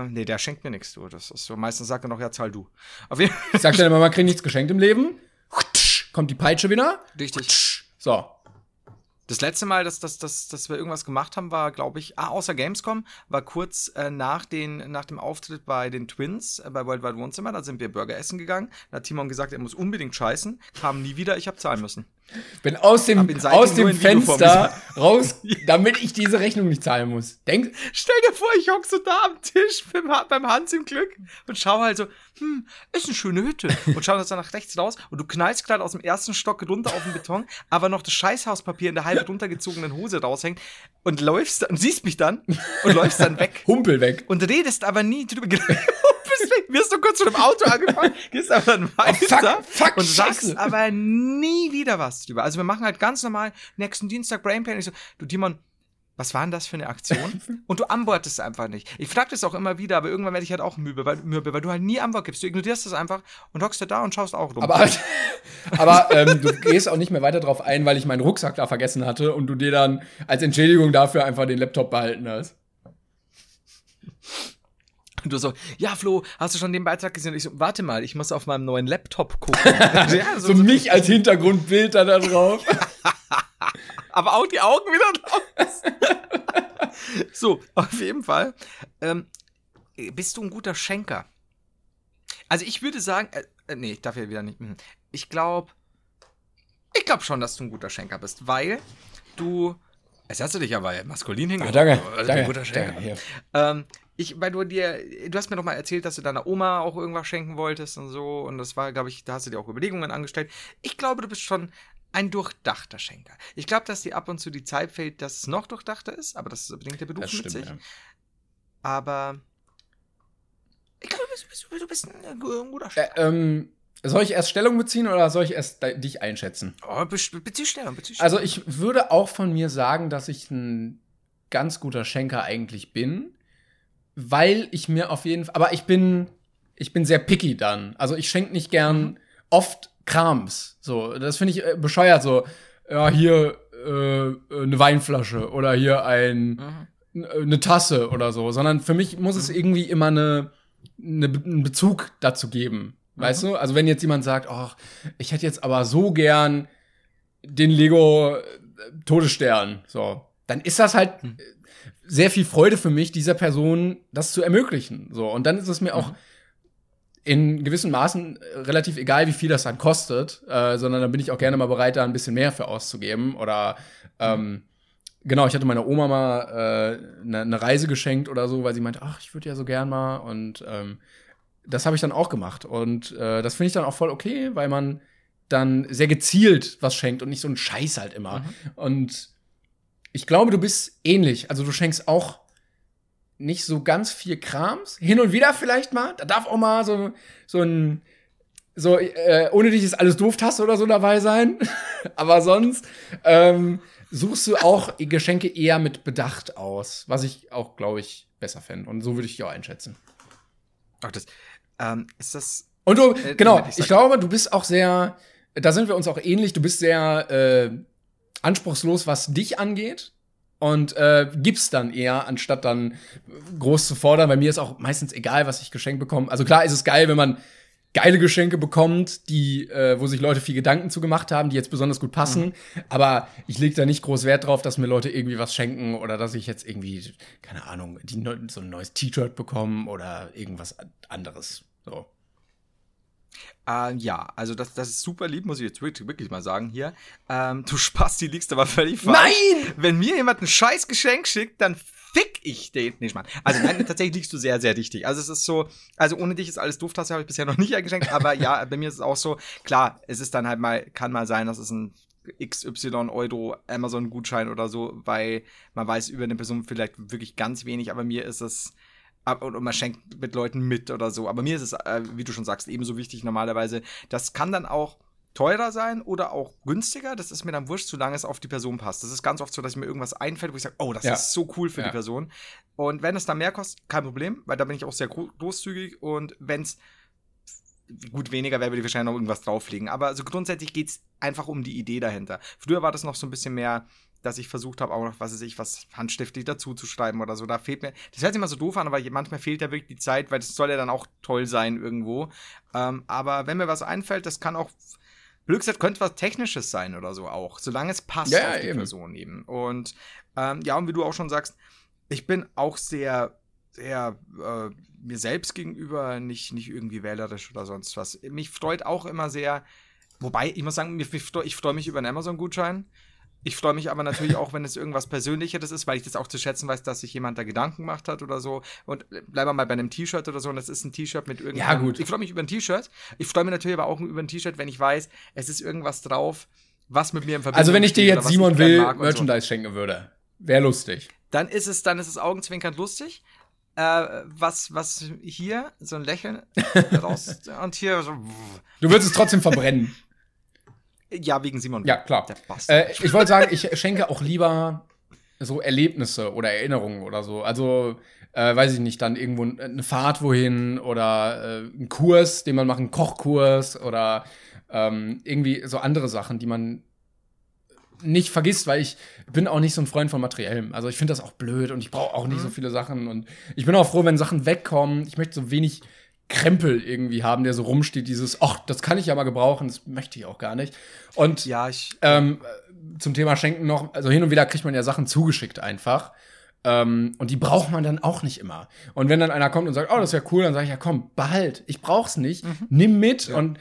ne? äh, Nee, der schenkt mir nichts, du. Das ist so. Meistens sagt er noch, ja, zahl du. Auf jeden Ich sag dir immer, man kriegt nichts geschenkt im Leben. Kommt die Peitsche wieder. Richtig. So. Das letzte Mal, dass, dass, dass, dass wir irgendwas gemacht haben, war, glaube ich, ah, außer Gamescom, war kurz äh, nach, den, nach dem Auftritt bei den Twins äh, bei Worldwide Wohnzimmer. Da sind wir Burger essen gegangen. Da hat Timon gesagt, er muss unbedingt scheißen. Kam nie wieder, ich habe zahlen müssen. Bin aus dem, aus dem Fenster raus, damit ich diese Rechnung nicht zahlen muss. Denk, Stell dir vor, ich hock so da am Tisch beim, beim Hans im Glück und schau halt so, hm, ist eine schöne Hütte. Und schau dann nach rechts raus und du knallst gerade aus dem ersten Stock runter auf den Beton, aber noch das Scheißhauspapier in der halb runtergezogenen Hose raushängt und läufst und siehst mich dann und läufst dann weg. Humpel weg. Und redest aber nie drüber. Weg. Wirst du kurz von dem Auto angefahren, gehst aber dann weiter fuck, fuck, und sagst Scheiße. aber nie wieder was drüber. Also wir machen halt ganz normal nächsten Dienstag Brainpain. Ich so, du Timon, was war denn das für eine Aktion? Und du antwortest einfach nicht. Ich frag das auch immer wieder, aber irgendwann werde ich halt auch müde weil, müde, weil du halt nie Antwort gibst. Du ignorierst das einfach und hockst da und schaust auch rum. Aber, aber ähm, du gehst auch nicht mehr weiter drauf ein, weil ich meinen Rucksack da vergessen hatte und du dir dann als Entschädigung dafür einfach den Laptop behalten hast. Und du so, ja, Flo, hast du schon den Beitrag gesehen? Und ich so, warte mal, ich muss auf meinem neuen Laptop gucken. ja, so, so, mich als Hintergrundbild da drauf. Aber auch die Augen wieder drauf. so, auf jeden Fall. Ähm, bist du ein guter Schenker? Also ich würde sagen, äh, äh nee, ich darf ja wieder nicht. Hm. Ich glaube, ich glaube schon, dass du ein guter Schenker bist, weil du, es hast du dich aber maskulin hingebracht. Ah, danke, also danke, ein guter Schenker. Danke, ähm, ich, weil du dir, du hast mir doch mal erzählt, dass du deiner Oma auch irgendwas schenken wolltest und so. Und das war, glaube ich, da hast du dir auch Überlegungen angestellt. Ich glaube, du bist schon ein durchdachter Schenker. Ich glaube, dass dir ab und zu die Zeit fehlt, dass es noch durchdachter ist, aber das ist bedingt der Beruf mit sich. Ja. Aber ich glaube, du bist, du bist ein, ein guter Schenker. Äh, ähm, soll ich erst Stellung beziehen oder soll ich erst dich einschätzen? Oh, be bezieh Stellung, bezieh Stellung. Also ich würde auch von mir sagen, dass ich ein ganz guter Schenker eigentlich bin, weil ich mir auf jeden Fall, aber ich bin, ich bin sehr picky dann. Also ich schenke nicht gern mhm. oft Krams. So, das finde ich äh, bescheuert. So, ja, hier äh, eine Weinflasche oder hier ein mhm. eine Tasse oder so, sondern für mich muss es mhm. irgendwie immer eine, eine, einen Bezug dazu geben. Weißt mhm. du? Also wenn jetzt jemand sagt, ach, ich hätte jetzt aber so gern den Lego äh, Todesstern, so, dann ist das halt mhm. Sehr viel Freude für mich, dieser Person das zu ermöglichen. So, und dann ist es mir auch mhm in gewissen Maßen äh, relativ egal, wie viel das dann kostet, äh, sondern dann bin ich auch gerne mal bereit, da ein bisschen mehr für auszugeben. Oder ähm, genau, ich hatte meiner Oma mal eine äh, ne Reise geschenkt oder so, weil sie meinte, ach, ich würde ja so gern mal. Und ähm, das habe ich dann auch gemacht. Und äh, das finde ich dann auch voll okay, weil man dann sehr gezielt was schenkt und nicht so ein Scheiß halt immer. Mhm. Und ich glaube, du bist ähnlich. Also du schenkst auch nicht so ganz viel Krams. Hin und wieder vielleicht mal. Da darf auch mal so, so ein, so, äh, ohne dich ist alles doof Tasse oder so dabei sein. Aber sonst ähm, suchst du auch Geschenke eher mit Bedacht aus, was ich auch, glaube ich, besser fände. Und so würde ich dich auch einschätzen. Ach, das, ähm, ist das. Und du, äh, genau, ich, ich glaube, du bist auch sehr, da sind wir uns auch ähnlich, du bist sehr äh, anspruchslos, was dich angeht und äh, gib's dann eher, anstatt dann groß zu fordern. Bei mir ist auch meistens egal, was ich geschenkt bekomme. Also klar ist es geil, wenn man geile Geschenke bekommt, die, äh, wo sich Leute viel Gedanken zu gemacht haben, die jetzt besonders gut passen. Mhm. Aber ich lege da nicht groß Wert drauf, dass mir Leute irgendwie was schenken oder dass ich jetzt irgendwie, keine Ahnung, die, so ein neues T-Shirt bekomme oder irgendwas anderes. So. Äh, ja, also das, das ist super lieb, muss ich jetzt wirklich, wirklich mal sagen hier. Ähm, du Spasti liegst aber völlig falsch. Nein! Wenn mir jemand ein scheiß Geschenk schickt, dann fick ich den. Nee, Mann. Also nein, tatsächlich liegst du sehr, sehr richtig. Also es ist so, also ohne dich ist alles doof, das habe ich bisher noch nicht eingeschenkt, aber ja, bei mir ist es auch so, klar, es ist dann halt mal, kann mal sein, dass es ein XY Euro Amazon-Gutschein oder so, weil man weiß über eine Person vielleicht wirklich ganz wenig, aber mir ist es und man schenkt mit Leuten mit oder so. Aber mir ist es, äh, wie du schon sagst, ebenso wichtig normalerweise. Das kann dann auch teurer sein oder auch günstiger. Das ist mir dann wurscht, solange es auf die Person passt. Das ist ganz oft so, dass mir irgendwas einfällt, wo ich sage, oh, das ja. ist so cool für ja. die Person. Und wenn es dann mehr kostet, kein Problem, weil da bin ich auch sehr großzügig. Und wenn es gut weniger wäre, würde ich wahrscheinlich noch irgendwas drauflegen. Aber also grundsätzlich geht es einfach um die Idee dahinter. Früher war das noch so ein bisschen mehr dass ich versucht habe, auch noch, was weiß ich, was handschriftlich dazu zu schreiben oder so. Da fehlt mir, das hört sich immer so doof an, aber manchmal fehlt ja wirklich die Zeit, weil das soll ja dann auch toll sein irgendwo. Ähm, aber wenn mir was einfällt, das kann auch, Glück gesagt, könnte was Technisches sein oder so auch, solange es passt ja, auf die eben. Person eben. Und ähm, ja, und wie du auch schon sagst, ich bin auch sehr, sehr äh, mir selbst gegenüber nicht, nicht irgendwie wählerisch oder sonst was. Mich freut auch immer sehr, wobei, ich muss sagen, ich freue mich über einen Amazon-Gutschein. Ich freue mich aber natürlich auch, wenn es irgendwas Persönlicheres ist, weil ich das auch zu schätzen weiß, dass sich jemand da Gedanken gemacht hat oder so. Und bleiben wir mal bei einem T-Shirt oder so, und das ist ein T-Shirt mit irgendwas. Ja, gut. Ich freue mich über ein T-Shirt. Ich freue mich natürlich aber auch über ein T-Shirt, wenn ich weiß, es ist irgendwas drauf, was mit mir im Verbindung Also, wenn ich dir jetzt Simon Will Merchandise so. schenken würde, wäre lustig. Dann ist es, dann ist es augenzwinkernd lustig. Äh, was, was hier, so ein Lächeln raus und hier so. Du würdest es trotzdem verbrennen. Ja, wegen Simon. Ja, klar. Äh, ich wollte sagen, ich schenke auch lieber so Erlebnisse oder Erinnerungen oder so. Also, äh, weiß ich nicht, dann irgendwo eine Fahrt wohin oder äh, ein Kurs, den man macht, einen Kochkurs oder ähm, irgendwie so andere Sachen, die man nicht vergisst, weil ich bin auch nicht so ein Freund von Materiellem. Also ich finde das auch blöd und ich brauche auch nicht mhm. so viele Sachen und ich bin auch froh, wenn Sachen wegkommen. Ich möchte so wenig Krempel irgendwie haben, der so rumsteht, dieses, ach, das kann ich ja mal gebrauchen, das möchte ich auch gar nicht. Und ja, ich, ähm, zum Thema Schenken noch, also hin und wieder kriegt man ja Sachen zugeschickt einfach. Ähm, und die braucht man dann auch nicht immer. Und wenn dann einer kommt und sagt, oh, das ist ja cool, dann sage ich, ja komm, behalt, ich brauch's nicht, mhm. nimm mit. Ja. Und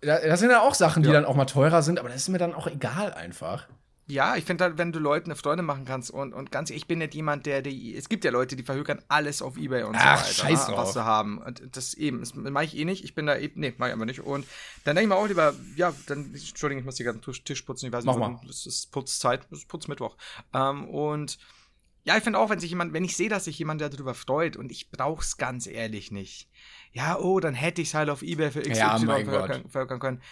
das sind ja auch Sachen, die ja. dann auch mal teurer sind, aber das ist mir dann auch egal einfach. Ja, ich finde halt, wenn du Leuten eine Freude machen kannst und, und ganz, ich bin nicht jemand, der, die, es gibt ja Leute, die verhökern alles auf Ebay und Ach, so weiter, scheiß ne, was sie haben. Und das eben, das mache ich eh nicht. Ich bin da eben, nee, mache ich aber nicht. Und dann denke ich mir auch lieber, ja, dann, Entschuldigung, ich muss die ganzen Tisch putzen, ich weiß nicht, Mach mal. es ist Putzzeit, es ist Putzmittwoch. Ähm, und ja, ich finde auch, wenn sich jemand, wenn ich sehe, dass sich jemand darüber freut und ich brauch's ganz ehrlich nicht. Ja, oh, dann hätte ich es halt auf Ebay für XY ja, verkaufen können.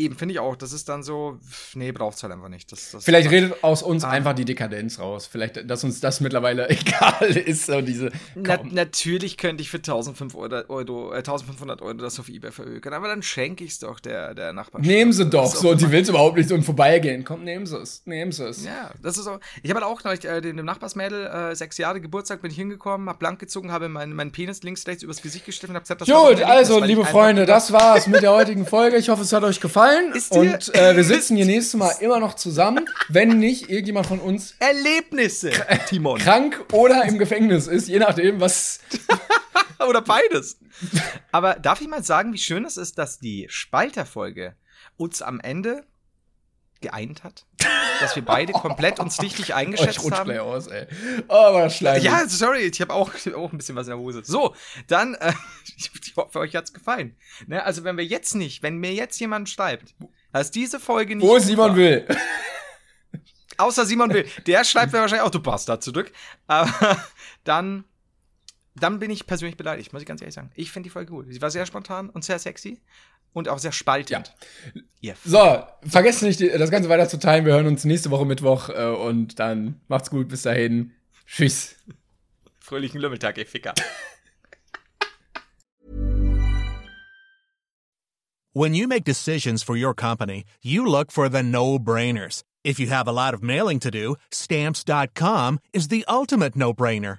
Eben, finde ich auch. Das ist dann so, nee, braucht es halt einfach nicht. Das, das Vielleicht redet aus uns ah. einfach die Dekadenz raus. Vielleicht, dass uns das mittlerweile egal ist. So diese, Na, natürlich könnte ich für 1500 Euro, äh, 1500 Euro das auf Ebay verhökern, aber dann schenke ich es doch der, der Nachbarschaft. Nehmen sie doch. So, und die will überhaupt nicht so im Vorbeigehen. Komm, nehmen sie es. Nehmen sie es. Ja, das ist auch. Ich habe halt auch neulich, äh, dem, dem Nachbarsmädel, äh, sechs Jahre Geburtstag, bin ich hingekommen, habe blank gezogen, habe meinen mein Penis links, rechts übers Gesicht gestellt und habe gesagt, das Gut, also, liebe Freunde, das war's mit der heutigen Folge. Ich hoffe, es hat euch gefallen. Ist dir, und äh, wir sitzen hier nächstes Mal immer noch zusammen, wenn nicht irgendjemand von uns Erlebnisse, Timon. krank oder im Gefängnis ist, je nachdem, was. oder beides. Aber darf ich mal sagen, wie schön es ist, dass die Spalterfolge uns am Ende geeint hat? Dass wir beide komplett uns richtig eingeschätzt oh, ich haben. aus, ey. Oh, aber schleim. Ja, sorry, ich habe auch, hab auch ein bisschen was in der Hose. So, dann, äh, ich hoffe, euch hat's gefallen. Ne, also, wenn wir jetzt nicht, wenn mir jetzt jemand schreibt, dass diese Folge nicht. Wo Simon war, will. Außer Simon will. Der schreibt mir wahrscheinlich auch, du Bastard zurück. Aber dann, dann bin ich persönlich beleidigt, muss ich ganz ehrlich sagen. Ich finde die Folge gut. Sie war sehr spontan und sehr sexy und auch sehr spaltend. Ja. So, vergesst nicht, das Ganze weiter zu teilen. Wir hören uns nächste Woche Mittwoch äh, und dann macht's gut. Bis dahin. Tschüss. Fröhlichen Lümmeltag, ihr Ficker. When you make decisions for your company, you look for the no-brainers. If you have a lot of mailing to do, stamps.com is the ultimate no-brainer.